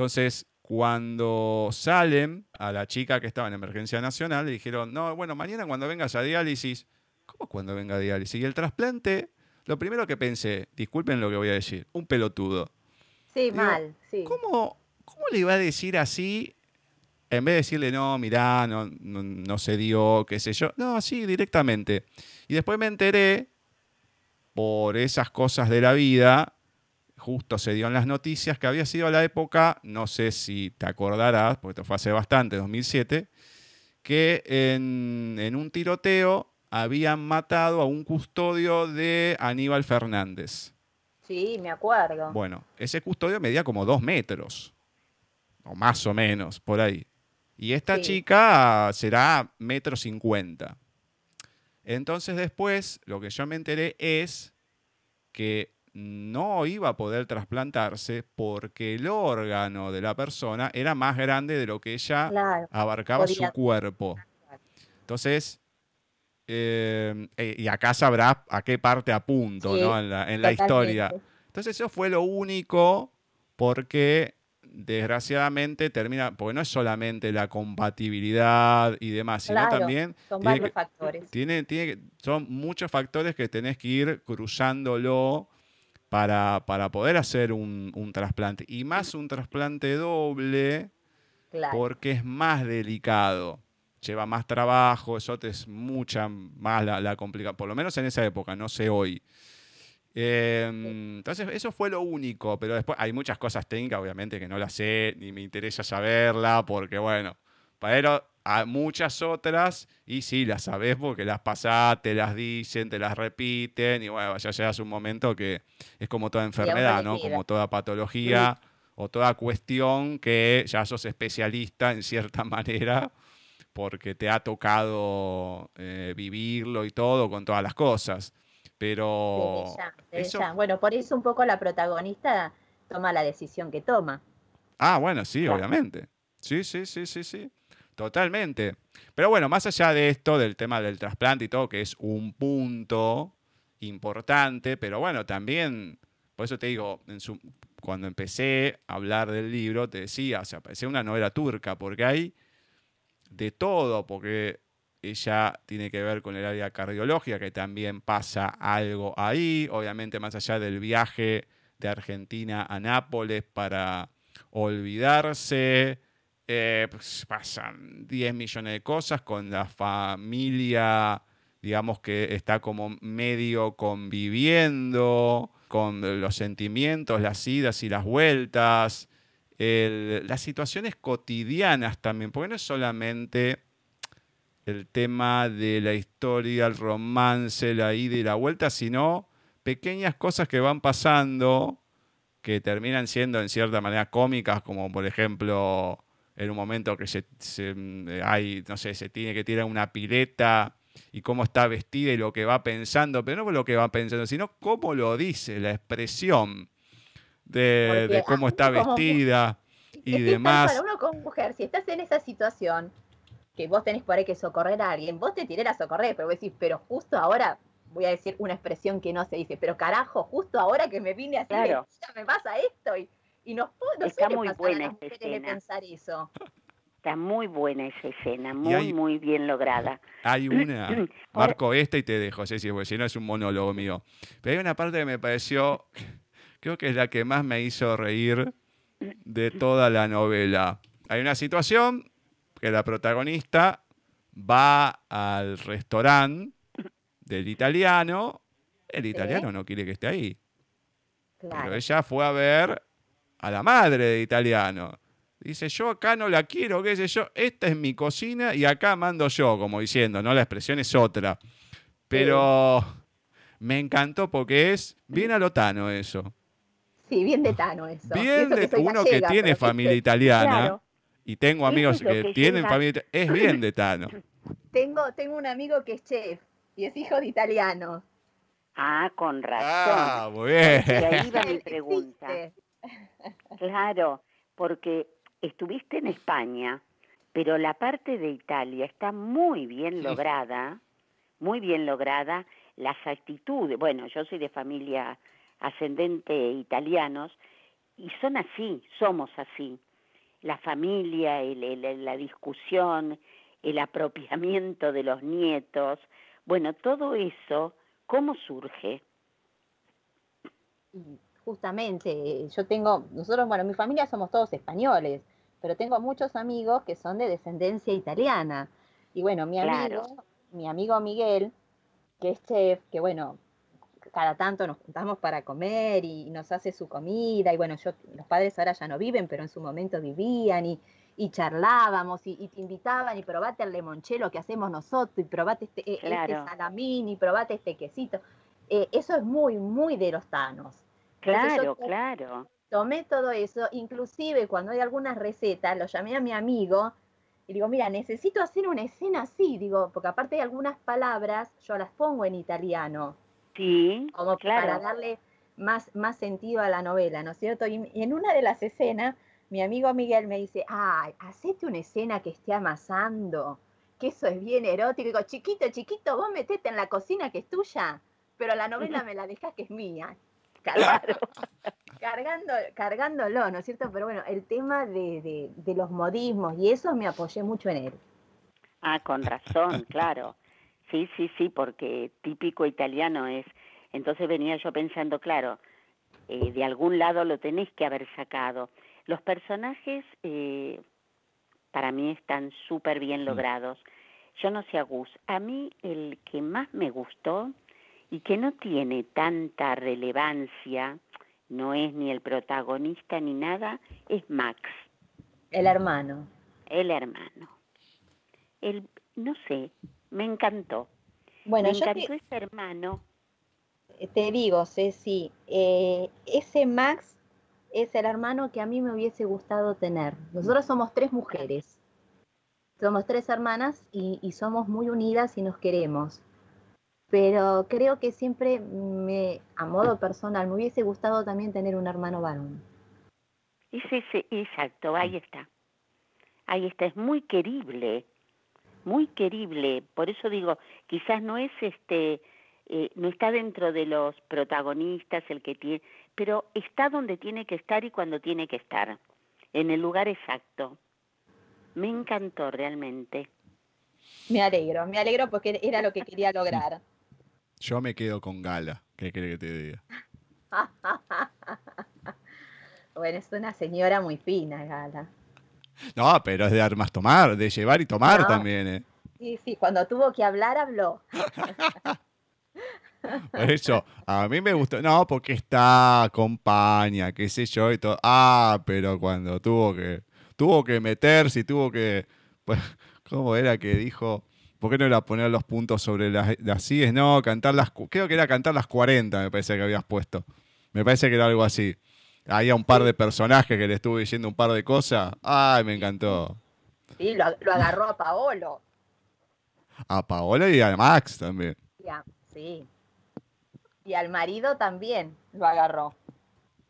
Entonces, cuando salen a la chica que estaba en emergencia nacional, le dijeron, no, bueno, mañana cuando vengas a diálisis, ¿cómo cuando venga a diálisis? Y el trasplante, lo primero que pensé, disculpen lo que voy a decir, un pelotudo. Sí, Digo, mal, sí. ¿Cómo, ¿Cómo le iba a decir así? En vez de decirle, no, mirá, no, no, no se dio, qué sé yo. No, así directamente. Y después me enteré, por esas cosas de la vida, justo se dio en las noticias que había sido la época, no sé si te acordarás, porque esto fue hace bastante, 2007, que en, en un tiroteo habían matado a un custodio de Aníbal Fernández. Sí, me acuerdo. Bueno, ese custodio medía como dos metros, o más o menos, por ahí. Y esta Sí. chica será metro cincuenta. Entonces después, lo que yo me enteré es que no iba a poder trasplantarse porque el órgano de la persona era más grande de lo que ella Claro. abarcaba su cuerpo. Entonces, eh, eh, y acá sabrás a qué parte apunto, Sí, ¿no? En la, en la historia. Entonces eso fue lo único porque desgraciadamente termina, porque no es solamente la compatibilidad y demás, sino también Son tiene varios que- factores. tiene, tiene que- son muchos factores que tenés que ir cruzándolo para, para poder hacer un, un trasplante. Y más un trasplante doble Claro. porque es más delicado. Lleva más trabajo, eso te es mucha más la, la complicación, por lo menos en esa época, no sé hoy. Eh, entonces, eso fue lo único, pero después hay muchas cosas técnicas, obviamente, que no las sé, ni me interesa saberla, porque bueno, pero hay muchas otras, y sí, las sabes porque las pasás, te las dicen, te las repiten, y bueno, ya llegas a un momento que es como toda enfermedad, ¿no? Como toda patología o toda cuestión que ya sos especialista en cierta manera porque te ha tocado eh, vivirlo y todo con todas las cosas. Pero eso- ya. Bueno, por eso un poco la protagonista toma la decisión que toma. Ah, bueno, sí, Claro. obviamente. Sí, sí, sí, sí, sí. Totalmente. Pero bueno, más allá de esto, del tema del trasplante y todo, que es un punto importante, pero bueno, también, por eso te digo, cuando empecé a hablar del libro, te decía, o sea, parecía una novela turca, porque hay de todo, porque ella tiene que ver con el área cardiológica, que también pasa algo ahí, obviamente más allá del viaje de Argentina a Nápoles para olvidarse, eh, pues, pasan 10 millones de cosas con la familia, digamos que está como medio conviviendo con los sentimientos, las idas y las vueltas, el- las situaciones cotidianas también, porque no es solamente el tema de la historia, el romance, la ida y la vuelta, sino pequeñas cosas que van pasando que terminan siendo en cierta manera cómicas, como por ejemplo en un momento que se, se, mm, hay, no sé, se tiene que tirar una pileta y cómo está vestida y lo que va pensando, pero no lo que va pensando, sino cómo lo dice, la expresión de, cómo a está como vestida y demás. Para uno como mujer, si estás en esa situación, que vos tenés por ahí que socorrer a alguien, vos te tirás a socorrer, pero vos decís, pero justo ahora, voy a decir una expresión que no se dice, pero carajo, justo ahora que me vine así, Claro. vestida, me pasa esto, y, y nos, Está suele muy pasar a buena de escena. pensar eso. Está muy buena esa escena, muy, hay- muy bien lograda. Hay una, marco esta y te dejo, Ceci, porque si no es un monólogo mío. Pero hay una parte que me pareció, creo que es la que más me hizo reír de toda la novela. Hay una situación que la protagonista va al restaurante del italiano, el italiano no quiere que esté ahí, pero Claro. ella fue a ver a la madre de italiano. Dice, yo acá no la quiero, qué sé yo, esta es mi cocina y acá mando yo, como diciendo, ¿no? La expresión es otra. Pero me encantó porque es bien alotano eso. Sí, bien de Tano eso. Y Bien eso de soy uno gallega, que tiene familia italiana Claro. y tengo amigos es que que tienen llega. familia ita- es bien de Tano. Tengo, tengo un amigo que es chef y es hijo de italiano. Ah, con razón. Ah, muy bien. Y ahí va mi Existe. Claro, porque estuviste en España, pero la parte de Italia está muy bien lograda, muy bien lograda, las actitudes, bueno, yo soy de familia ascendente italianos, y son así, somos así. La familia, el- el- la discusión, el apropiamiento de los nietos, bueno, todo eso, ¿cómo surge? Justamente, yo tengo, nosotros, bueno, mi familia somos todos españoles, pero tengo muchos amigos que son de descendencia italiana. Y bueno, mi amigo, Claro. mi amigo Miguel, que es chef, que bueno, cada tanto nos juntamos para comer y nos hace su comida. Y bueno, yo, los padres ahora ya no viven, pero en su momento vivían y, y charlábamos y, y te invitaban y probate el limonchelo que hacemos nosotros y probate este, e- este Claro. salamín y probate este quesito. Eh, eso es muy, muy de los tanos. Claro, claro. tomé todo eso, inclusive cuando hay algunas recetas, lo llamé a mi amigo y digo, mira, necesito hacer una escena así, digo, porque aparte de algunas palabras, yo las pongo en italiano, Sí, como para claro. darle más, más sentido a la novela, ¿no es cierto? Y, y en una de las escenas, mi amigo Miguel me dice, ay, hacete una escena que esté amasando, que eso es bien erótico. Digo, chiquito, chiquito, vos metete en la cocina que es tuya, pero la novela me la dejas que es mía. Claro. Cargando, cargándolo, ¿no es cierto? Pero bueno, el tema de, de- de los modismos y eso me apoyé mucho en él. Ah, con razón, claro. Sí, sí, sí, porque típico italiano es. Entonces venía yo pensando, claro, eh, de algún lado lo tenés que haber sacado. Los personajes eh, para mí están súper bien logrados. Yo no sé, Agus, a mí el que más me gustó y que no tiene tanta relevancia, no es ni el protagonista ni nada, es Max El hermano. el hermano. El, no sé, me encantó. Bueno, me yo te, encantó ese hermano. te digo, Ceci, eh, ese Max es el hermano que a mí me hubiese gustado tener. Nosotros somos tres mujeres. Somos tres hermanas y, y somos muy unidas y nos queremos. Pero creo que siempre me, a modo personal, me hubiese gustado también tener un hermano varón. Es ese, exacto, ahí está. Ahí está, es muy querible, muy querible. Por eso digo, quizás no es este, eh, no está dentro de los protagonistas el que tiene, pero está donde tiene que estar y cuando tiene que estar, en el lugar exacto. Me encantó realmente. Me alegro, me alegro porque era lo que quería lograr. Yo me quedo con Gala. ¿Qué crees que te diga? Bueno, es una señora muy fina, Gala. No, pero es de armas tomar, de llevar y tomar No. también, ¿eh? Sí, sí, cuando tuvo que hablar, habló. Por eso, a mí me gustó. No, porque está, acompaña, qué sé yo y todo. Ah, pero cuando tuvo que, tuvo que meterse y tuvo que. Pues, ¿Cómo era que dijo? ¿Por qué no era poner los puntos sobre las, las CIES? No, cantar las. Creo que era cantar las 40, me parece que habías puesto. Me parece que era algo así. Había un par de personajes que le estuve diciendo un par de cosas. Ay, me encantó. Sí, lo, lo agarró a Paolo. A Paola y a Max también. Ya, sí. Y al marido también lo agarró.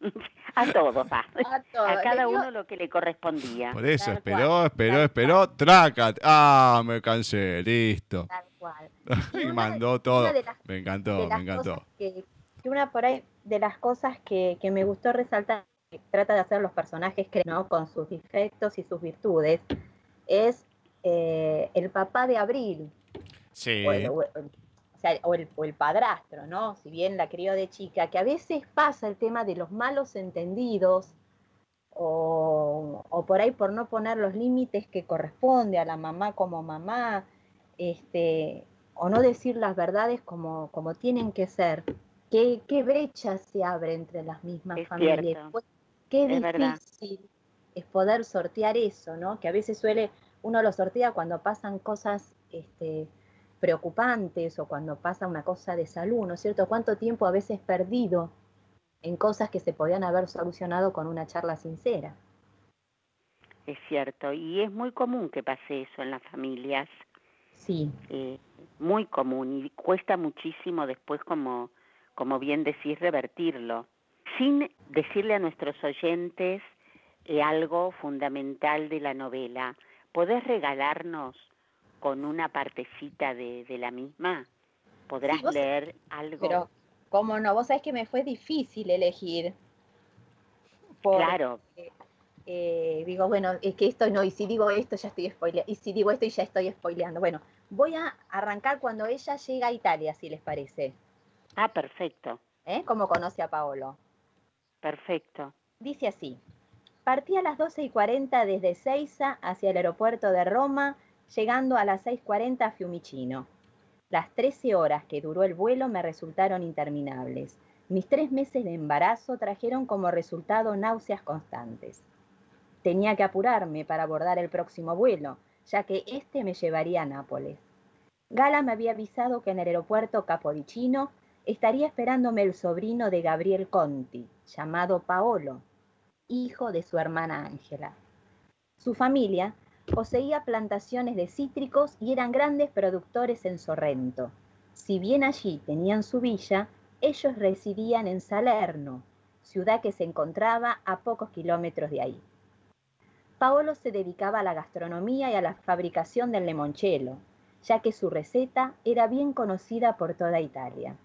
A. A todo. A Le cada dio- uno lo que le correspondía. Por eso, Tal esperó, cual, esperó, tal esperó. Traca. Ah, me cansé, listo. Tal cual. y mandó todo. las- Me encantó, me encantó. que, que una por ahí de las cosas que, que me gustó resaltar que trata de hacer los personajes que no con sus defectos y sus virtudes es eh, el papá de Abril Sí. o el, o el- o sea, o el- o el padrastro, ¿no? Si bien la crió de chica, que a veces pasa el tema de los malos entendidos o, o por ahí por no poner los límites que corresponde a la mamá como mamá, este, o no decir las verdades como, como tienen que ser. ¿Qué, qué brecha se abre entre las mismas Es familias? Pues, qué Es verdad. difícil es poder sortear eso, ¿no? Que a veces suele, uno lo sortea cuando pasan cosas este, preocupantes o cuando pasa una cosa de salud, ¿no es cierto? ¿Cuánto tiempo a veces perdido en cosas que se podían haber solucionado con una charla sincera? Es cierto. Y es muy común que pase eso en las familias. Sí, eh, muy común. Y cuesta muchísimo después como, como bien decís, revertirlo, sin decirle a nuestros oyentes eh, algo fundamental de la novela. ¿Podés regalarnos con una partecita de, la misma? ¿Podrás leer algo? Pero, ¿cómo no? Vos sabés que me fue difícil elegir. claro. Eh, digo, bueno, es que esto no, y si digo esto ya estoy spoileando, y si digo esto ya estoy spoileando. Bueno, voy a arrancar cuando ella llega a Italia, si les parece. Ah, perfecto. ¿Eh? Como conoce a Paolo. Perfecto. Dice así, partí a las 12 y 40 desde Seiza hacia el aeropuerto de Roma, llegando a las 6.40 a Fiumicino. Las 13 horas que duró el vuelo me resultaron interminables. Mis tres meses de embarazo trajeron como resultado náuseas constantes. Tenía que apurarme para abordar el próximo vuelo, ya que este me llevaría a Nápoles. Gala me había avisado que en el aeropuerto Capodicino estaría esperándome el sobrino de Gabriel Conti, llamado Paolo, hijo de su hermana Ángela. Su familia poseía plantaciones de cítricos y eran grandes productores en Sorrento. Si bien allí tenían su villa, ellos residían en Salerno, ciudad que se encontraba a pocos kilómetros de ahí. Paolo se dedicaba a la gastronomía y a la fabricación del limoncello, ya que su receta era bien conocida por toda Italia.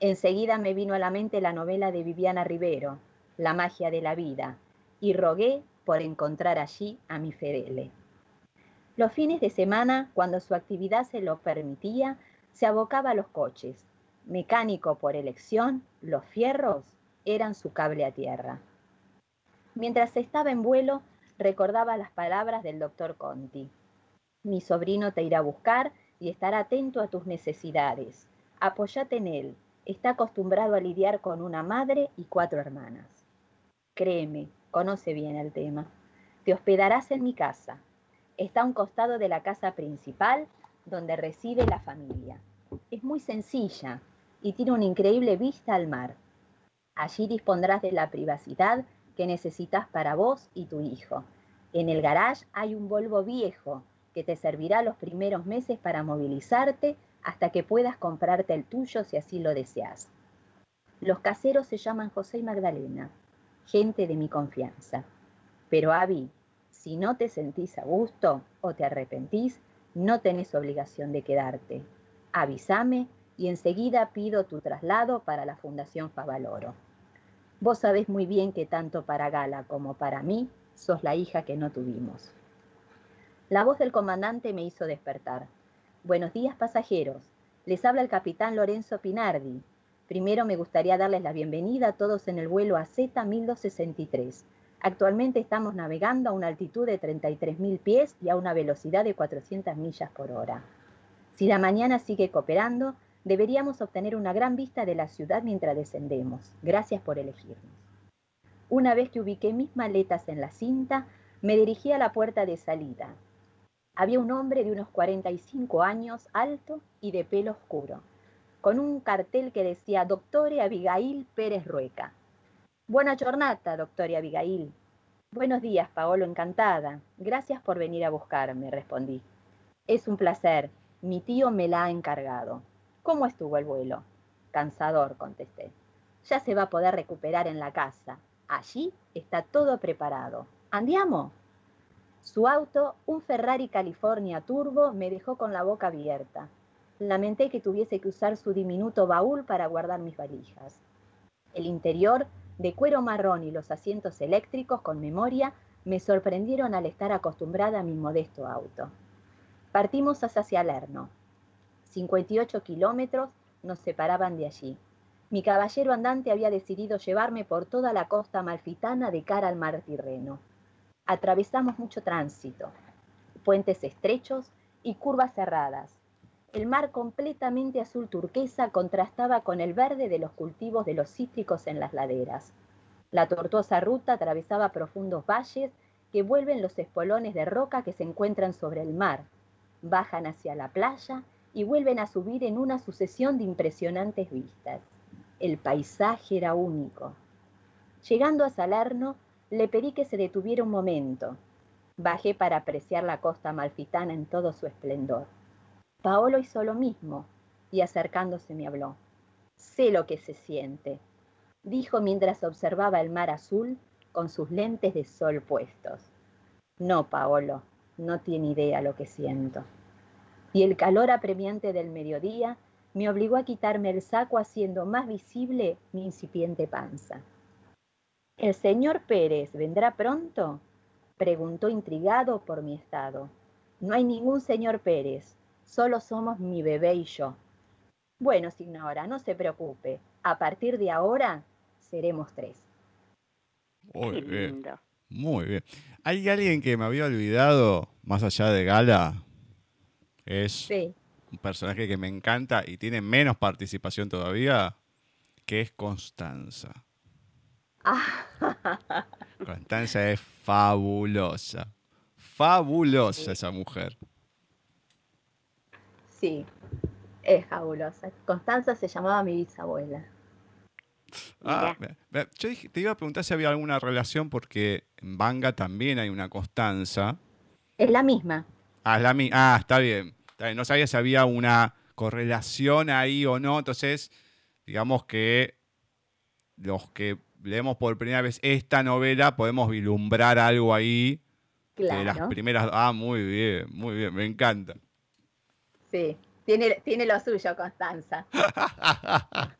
Enseguida me vino a la mente la novela de Viviana Rivero, La magia de la vida, y rogué por encontrar allí a mi Fedele. Los fines de semana, cuando su actividad se lo permitía, se abocaba a los coches. Mecánico por elección, los fierros eran su cable a tierra. Mientras estaba en vuelo, recordaba las palabras del doctor Conti. Mi sobrino te irá a buscar y estará atento a tus necesidades. Apóyate en él, está acostumbrado a lidiar con una madre y cuatro hermanas. Créeme, conoce bien el tema. Te hospedarás en mi casa. Está a un costado de la casa principal donde reside la familia. Es muy sencilla y tiene una increíble vista al mar. Allí dispondrás de la privacidad que necesitas para vos y tu hijo. En el garage hay un Volvo viejo que te servirá los primeros meses para movilizarte hasta que puedas comprarte el tuyo si así lo deseas. Los caseros se llaman José y Magdalena, gente de mi confianza. Pero Avi, si no te sentís a gusto o te arrepentís, no tenés obligación de quedarte. Avísame y enseguida pido tu traslado para la Fundación Favaloro. Vos sabés muy bien que tanto para Gala como para mí sos la hija que no tuvimos. La voz del comandante me hizo despertar. Buenos días pasajeros. Les habla el capitán Lorenzo Pinardi. Primero me gustaría darles la bienvenida a todos en el vuelo AZ 1263. Actualmente estamos navegando a una altitud de 33.000 pies y a una velocidad de 400 millas por hora. Si la mañana sigue cooperando, deberíamos obtener una gran vista de la ciudad mientras descendemos. Gracias por elegirnos. Una vez que ubiqué mis maletas en la cinta, me dirigí a la puerta de salida. Había un hombre de unos 45 años, alto y de pelo oscuro, con un cartel que decía Doctore Abigail Pérez Rueca. Buena jornada, doctor Abigail. Buenos días, Paolo, encantada. Gracias por venir a buscarme, respondí. Es un placer. Mi tío me la ha encargado. ¿Cómo estuvo el vuelo? Cansador, contesté. Ya se va a poder recuperar en la casa. Allí está todo preparado. ¿Andiamo? Su auto, un Ferrari California Turbo, me dejó con la boca abierta. Lamenté que tuviese que usar su diminuto baúl para guardar mis valijas. El interior, de cuero marrón y los asientos eléctricos con memoria, me sorprendieron al estar acostumbrada a mi modesto auto. Partimos hacia Salerno. 58 kilómetros nos separaban de allí. Mi caballero andante había decidido llevarme por toda la costa malfitana de cara al mar Tirreno atravesamos mucho tránsito, puentes estrechos y curvas cerradas. El mar completamente azul turquesa contrastaba con el verde de los cultivos de los cítricos en las laderas. La tortuosa ruta atravesaba profundos valles que vuelven los espolones de roca que se encuentran sobre el mar, bajan hacia la playa y vuelven a subir en una sucesión de impresionantes vistas. El paisaje era único. Llegando a Salerno, le pedí que se detuviera un momento. Bajé para apreciar la costa malfitana en todo su esplendor. Paolo hizo lo mismo y acercándose me habló. Sé lo que se siente, dijo mientras observaba el mar azul con sus lentes de sol puestos. No, Paolo, no tiene idea lo que siento. Y el calor apremiante del mediodía me obligó a quitarme el saco haciendo más visible mi incipiente panza. ¿El señor Pérez vendrá pronto? preguntó intrigado por mi estado. No hay ningún señor Pérez, solo somos mi bebé y yo. Bueno, señora, no se preocupe. A partir de ahora seremos tres. Muy bien. Muy bien. ¿Hay alguien que me había olvidado, más allá de Gala? Es un personaje que me encanta y tiene menos participación todavía, que es Constanza. Constanza es fabulosa. Fabulosa esa mujer. Sí, es fabulosa. Constanza se llamaba mi bisabuela. Ah, yo te iba a preguntar si había alguna relación porque en Banga también hay una Constanza. Es la misma. Ah, la ah está bien. No sabía si había una correlación ahí o no. Entonces, digamos que los que leemos por primera vez esta novela podemos vislumbrar algo ahí. Claro. De las primeras. Ah, muy bien, muy bien, me encanta. Sí, tiene, tiene lo suyo, Constanza.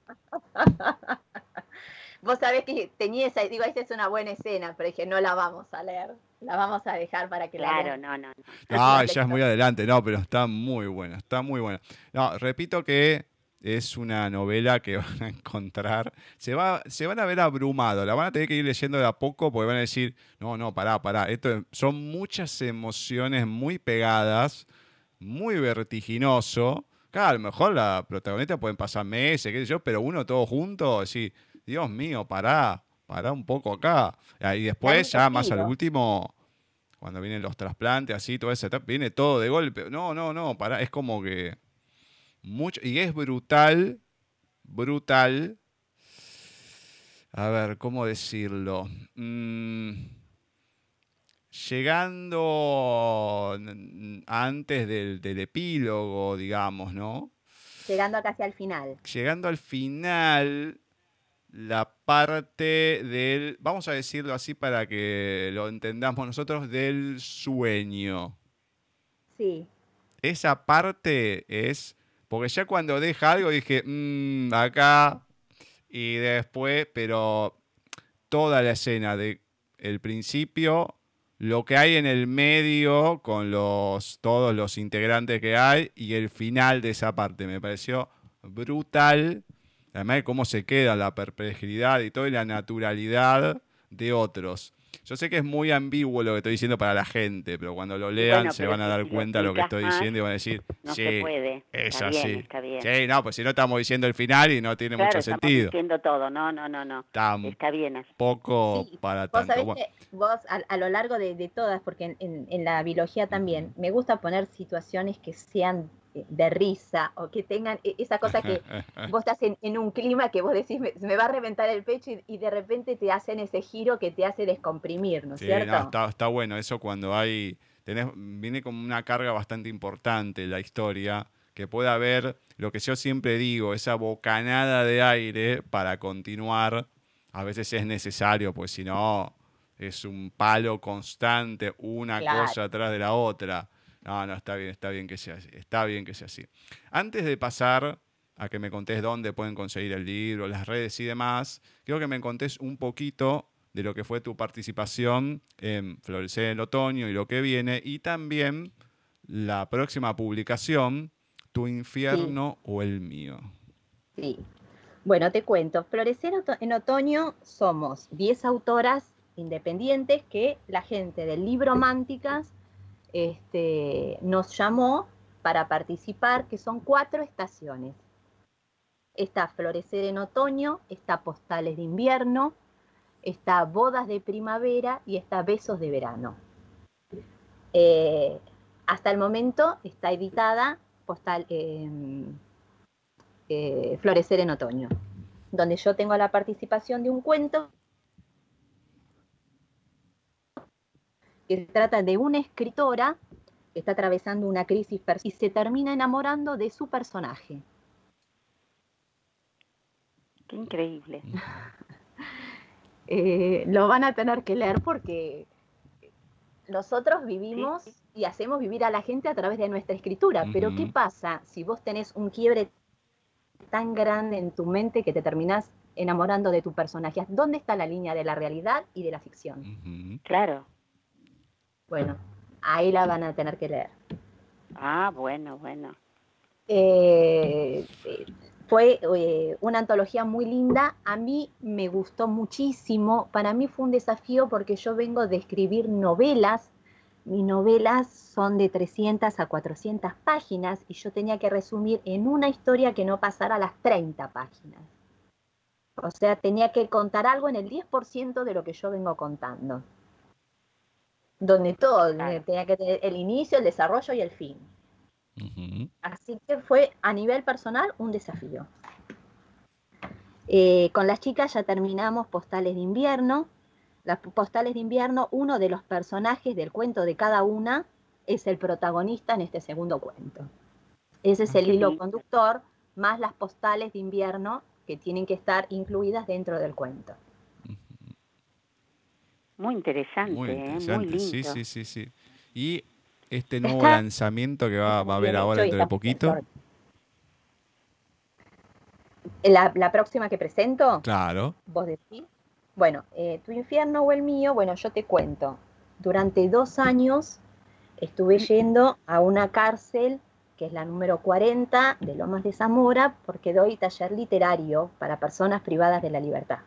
Vos sabés que tenía esa, digo, esa es una buena escena, pero dije, no la vamos a leer, la vamos a dejar para que la Claro, no, no. No, ya es muy adelante, no, pero está muy buena, está muy buena. No, repito que es una novela que van a encontrar, se, va, se van a ver abrumado, la van a tener que ir leyendo de a poco porque van a decir, no, no, pará, pará, esto son muchas emociones muy pegadas, muy vertiginoso. Claro, a lo mejor la protagonista pueden pasar meses, qué sé yo, pero uno todo junto, así, Dios mío, pará, pará un poco acá. Y después, ya más al último, cuando vienen los trasplantes, así, todo ese, viene todo de golpe. No, no, no, pará, es como que mucho, y es brutal, brutal. A ver, ¿cómo decirlo? Mm, llegando antes del, del, epílogo, digamos, ¿no? Llegando casi al final. Llegando al final, la parte del, vamos a decirlo así para que lo entendamos nosotros, del sueño. Sí. Esa parte es, porque ya cuando deja algo dije, mmm, acá, y después, pero toda la escena de el principio, lo que hay en el medio con los todos los integrantes que hay y el final de esa parte me pareció brutal Además de cómo se queda la perplejidad y toda la naturalidad de otros. Yo sé que es muy ambiguo lo que estoy diciendo para la gente, pero cuando lo lean se van a dar cuenta de lo que estoy diciendo y van a decir, no sí, se puede. es así. Está bien. Sí, no, pues si no estamos diciendo el final y no tiene mucho sentido. Estamos diciendo todo, no, no, no, no. Está, bien Poco para tanto. Vos, sabés que vos a, lo largo de, todas, porque en, la biología también, me gusta poner situaciones que sean de risa o que tengan e, esa cosa que vos estás en, un clima que vos decís me, va a reventar el pecho y, de repente te hacen ese giro que te hace descomprimir, ¿no es cierto? está, bueno eso cuando hay, tenés, viene como una carga bastante importante la historia, que pueda haber lo que yo siempre digo, esa bocanada de aire para continuar, a veces es necesario, pues si no es un palo constante, una cosa atrás de la otra. No, no, está bien, está bien que sea así. Está bien que sea así. Antes de pasar a que me contés dónde pueden conseguir el libro, las redes y demás, quiero que me contés un poquito de lo que fue tu participación en Florecer en el Otoño y lo que viene, y también la próxima publicación, Tu infierno o el mío. Sí. Bueno, te cuento, Florecer en Otoño somos 10 autoras independientes que la gente del libro Mánticas este, nos llamó para participar, que son cuatro estaciones. Está Florecer en otoño, está Postales de invierno, está Bodas de primavera y está Besos de verano. Eh, hasta el momento está editada Postal, em, eh, Florecer en otoño, donde yo tengo la participación de un cuento que trata de una escritora que está atravesando una crisis y se termina enamorando de su personaje. Qué increíble. Eh, lo van a tener que leer porque nosotros vivimos y hacemos vivir a la gente a través de nuestra escritura. Pero ¿qué pasa si vos tenés un quiebre tan grande en tu mente que te terminás enamorando de tu personaje? ¿Dónde está la línea de la realidad y de la ficción? Claro. Bueno, ahí la van a tener que leer. Ah, bueno, bueno. Eh, fue eh, una antología muy linda, a mí me gustó muchísimo, para mí fue un desafío porque yo vengo de escribir novelas, mis novelas son de 300 a 400 páginas y yo tenía que resumir en una historia que no pasara las 30 páginas. O sea, tenía que contar algo en el 10% de lo que yo vengo contando. Donde todo, tenía que tener el inicio, el desarrollo y el fin. Así que fue a nivel personal un desafío. Eh, con las chicas ya terminamos Postales de Invierno. Las Postales de Invierno, uno de los personajes del cuento de cada una es el protagonista en este segundo cuento. Ese es el hilo conductor, más las postales de invierno que tienen que estar incluidas dentro del cuento. Muy interesante, muy, interesante. ¿eh? lindo. Sí, sí, sí, sí. Y este nuevo lanzamiento que va, a haber ahora dentro de poquito? La, la, próxima que presento. Claro. Vos decís. Bueno, eh, tu infierno o el mío, bueno, yo te cuento. Durante dos años estuve yendo a una cárcel que es la número 40 de Lomas de Zamora, porque doy taller literario para personas privadas de la libertad.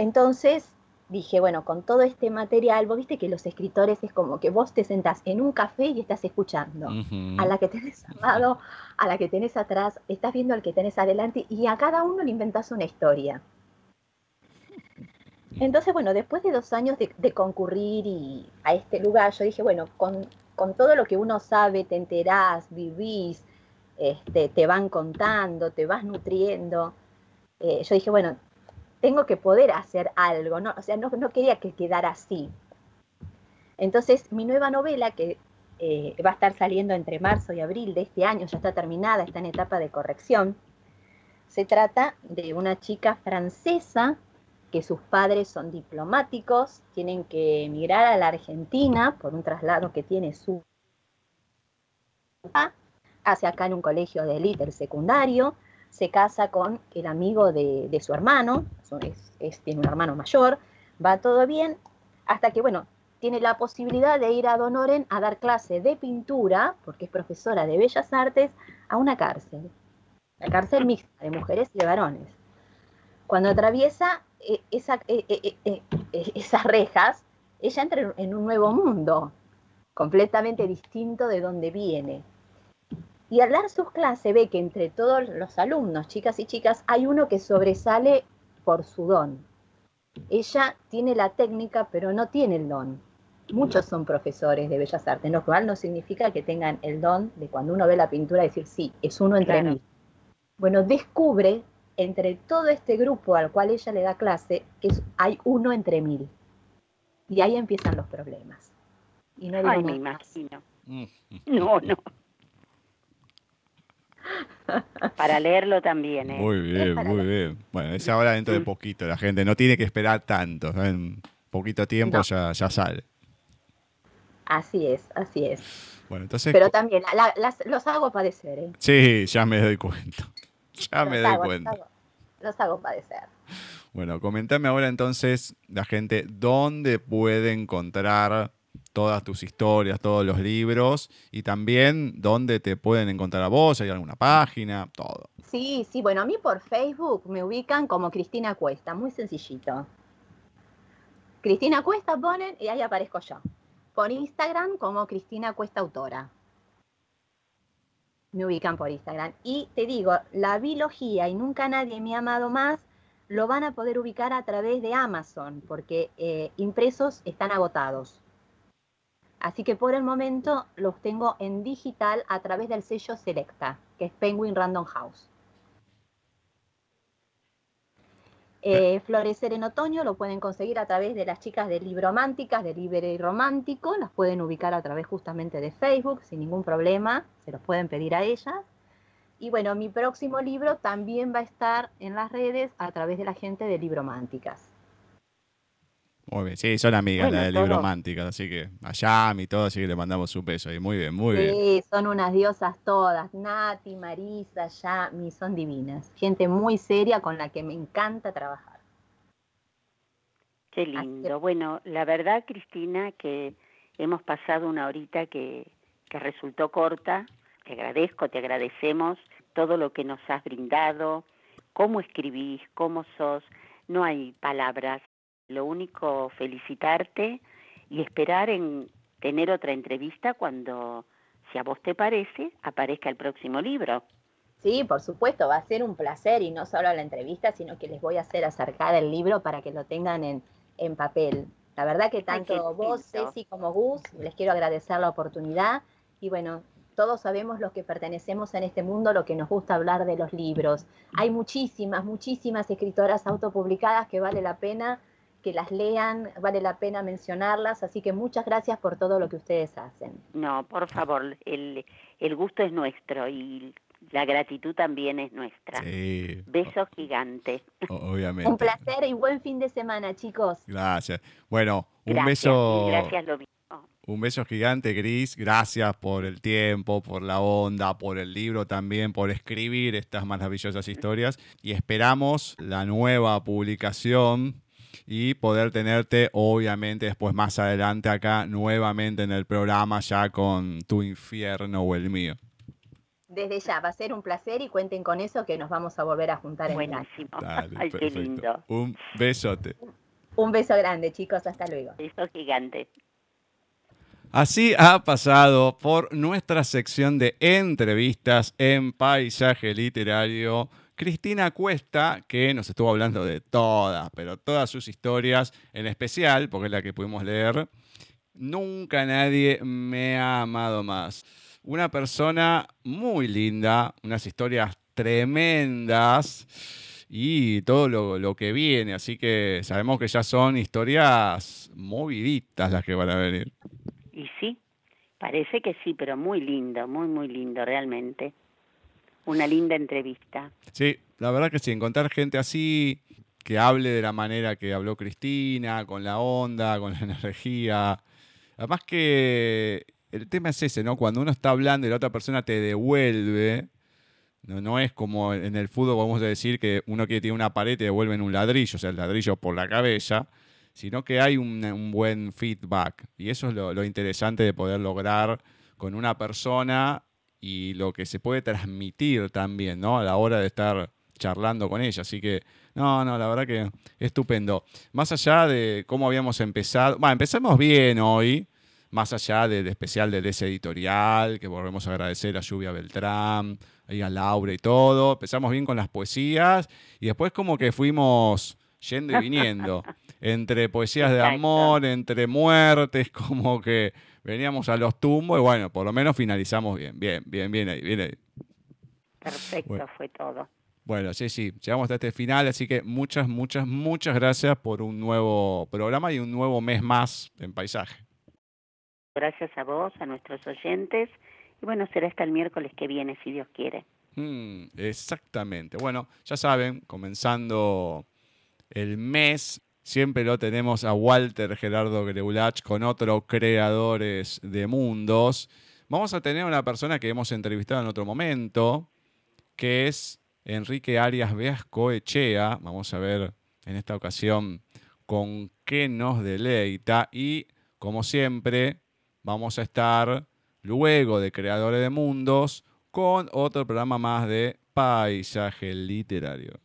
Entonces, dije, bueno, con todo este material, vos viste que los escritores es como que vos te sentás en un café y estás escuchando. A la que tenés al lado, a la que tenés atrás, estás viendo al que tenés adelante y a cada uno le inventás una historia. Entonces, bueno, después de dos años de, concurrir y a este lugar, yo dije, bueno, con, todo lo que uno sabe, te enterás, vivís, este, te van contando, te vas nutriendo, eh, yo dije, bueno, tengo que poder hacer algo, ¿no? O sea, no, quería que quedara así. Entonces, mi nueva novela, que eh, va a estar saliendo entre marzo y abril de este año, ya está terminada, está en etapa de corrección, se trata de una chica francesa que sus padres son diplomáticos, tienen que emigrar a la Argentina por un traslado que tiene su hace acá en un colegio de élite, el secundario, se casa con el amigo de, su hermano, tiene un hermano mayor, va todo bien, hasta que, bueno, tiene la posibilidad de ir a Donoren a dar clase de pintura, porque es profesora de Bellas Artes, a una cárcel, la cárcel mixta de mujeres y de varones. Cuando atraviesa eh, eh, eh, esas rejas, ella entra en un nuevo mundo, completamente distinto de donde viene. Y al dar sus clases ve que entre todos los alumnos, chicas y chicas, hay uno que sobresale por su don. Ella tiene la técnica, pero no tiene el don. Muchos son profesores de bellas artes, lo cual no significa que tengan el don de cuando uno ve la pintura decir, sí, es uno entre mil. Bueno, descubre entre todo este grupo al cual ella le da clase que hay uno entre mil. Y ahí empiezan los problemas. Y no Ay, me imagino. Mm. No, no. Para leerlo también. ¿eh? Muy bien, muy bien. Bueno, es ahora dentro de poquito. La gente no tiene que esperar tanto. En poquito tiempo ya, ya sale. Así es, así es. Bueno, entonces. Pero también los hago padecer. ¿eh? Sí, ya me doy cuenta. Ya me doy cuenta. Los hago, padecer. Bueno, comentame ahora entonces, la gente, dónde puede encontrar todas tus historias, todos los libros y también dónde te pueden encontrar a vos, hay alguna página, todo. Sí, sí, bueno, a mí por Facebook me ubican como Cristina Cuesta, muy sencillito. Cristina Cuesta ponen y ahí aparezco yo. Por Instagram como Cristina Cuesta Autora. Me ubican por Instagram. Y te digo, la biología y nunca nadie me ha amado más, lo van a poder ubicar a través de Amazon, porque eh, impresos están agotados. Así que por el momento los tengo en digital a través del sello Selecta, que es Penguin Random House. Eh, Florecer en otoño lo pueden conseguir a través de las chicas de Librománticas, de Libre y Romántico, las pueden ubicar a través justamente de Facebook sin ningún problema, se los pueden pedir a ellas. Y bueno, mi próximo libro también va a estar en las redes a través de la gente de Librománticas. Muy bien, sí, son amigas las de Librománticas, así que allá y todo, así que le mandamos un beso. Y muy bien, muy bien. Sí, son unas diosas todas. Nati, Marisa, Yami, son divinas. Gente muy seria con la que me encanta trabajar. Qué lindo. Bueno, la verdad, Cristina, que hemos pasado una horita que, que resultó corta. Te agradezco, te agradecemos todo lo que nos has brindado, cómo escribís, cómo sos. No hay palabras lo único, felicitarte y esperar en tener otra entrevista cuando, si a vos te parece, aparezca el próximo libro. Sí, por supuesto, va a ser un placer y no solo la entrevista, sino que les voy a hacer acercar el libro para que lo tengan en, en papel. La verdad que tanto vos, Ceci, como Gus, les quiero agradecer la oportunidad y bueno, todos sabemos los que pertenecemos en este mundo, lo que nos gusta hablar de los libros. Hay muchísimas, muchísimas escritoras autopublicadas que vale la pena que las lean, vale la pena mencionarlas, así que muchas gracias por todo lo que ustedes hacen. No, por favor, el, el gusto es nuestro y la gratitud también es nuestra. Sí. Besos gigantes. Obviamente. Un placer y buen fin de semana, chicos. Gracias. Bueno, un beso. Gracias lo mismo. Un beso gigante, Gris. Gracias por el tiempo, por la onda, por el libro también, por escribir estas maravillosas historias. Y esperamos la nueva publicación y poder tenerte obviamente después más adelante acá nuevamente en el programa ya con tu infierno o el mío. Desde ya, va a ser un placer y cuenten con eso que nos vamos a volver a juntar Buenísimo. en Dale, Ay, qué lindo. Un besote. Un beso grande, chicos. Hasta luego. Beso gigante. Así ha pasado por nuestra sección de entrevistas en paisaje literario Cristina Cuesta, que nos estuvo hablando de todas, pero todas sus historias, en especial, porque es la que pudimos leer, Nunca nadie me ha amado más. Una persona muy linda, unas historias tremendas y todo lo, que viene. Así que sabemos que ya son historias moviditas las que van a venir. Y sí, parece que sí, pero muy lindo, muy, muy lindo realmente una linda entrevista. Sí, la verdad que sí, encontrar gente así que hable de la manera que habló Cristina, con la onda, con la energía. Además que el tema es ese, ¿no? Cuando uno está hablando y la otra persona te devuelve, no, no es como en el fútbol, vamos a decir que uno que tiene una pared te devuelven un ladrillo, o sea, el ladrillo por la cabeza, sino que hay un, buen feedback. Y eso es lo interesante de poder lograr con una persona y lo que se puede transmitir también, ¿no? A la hora de estar charlando con ella. Así que, no, no, la verdad que estupendo. Más allá de cómo habíamos empezado, bueno, empezamos bien hoy, más allá del especial de ese editorial, que volvemos a agradecer a Lluvia Beltrán, ahí a Laura y todo. Empezamos bien con las poesías y después como que fuimos yendo y viniendo. entre poesías de amor, entre muertes, como que veníamos a los tumbos y bueno, por lo menos finalizamos bien, bien, bien, bien ahí, bien ahí. Perfecto, fue todo. Bueno, sí, sí, llegamos hasta este final, así que muchas, muchas, muchas gracias por un nuevo programa y un nuevo mes más en Paisaje. Gracias a vos, a nuestros oyentes, y bueno, será hasta el miércoles que viene, si Dios quiere. Mm, exactamente. Bueno, ya saben, comenzando el mes Siempre lo tenemos a Walter Gerardo Greulach con otros creadores de mundos. Vamos a tener una persona que hemos entrevistado en otro momento, que es Enrique Arias Veasco Echea. Vamos a ver en esta ocasión con qué nos deleita. Y como siempre, vamos a estar luego de Creadores de Mundos con otro programa más de paisaje literario.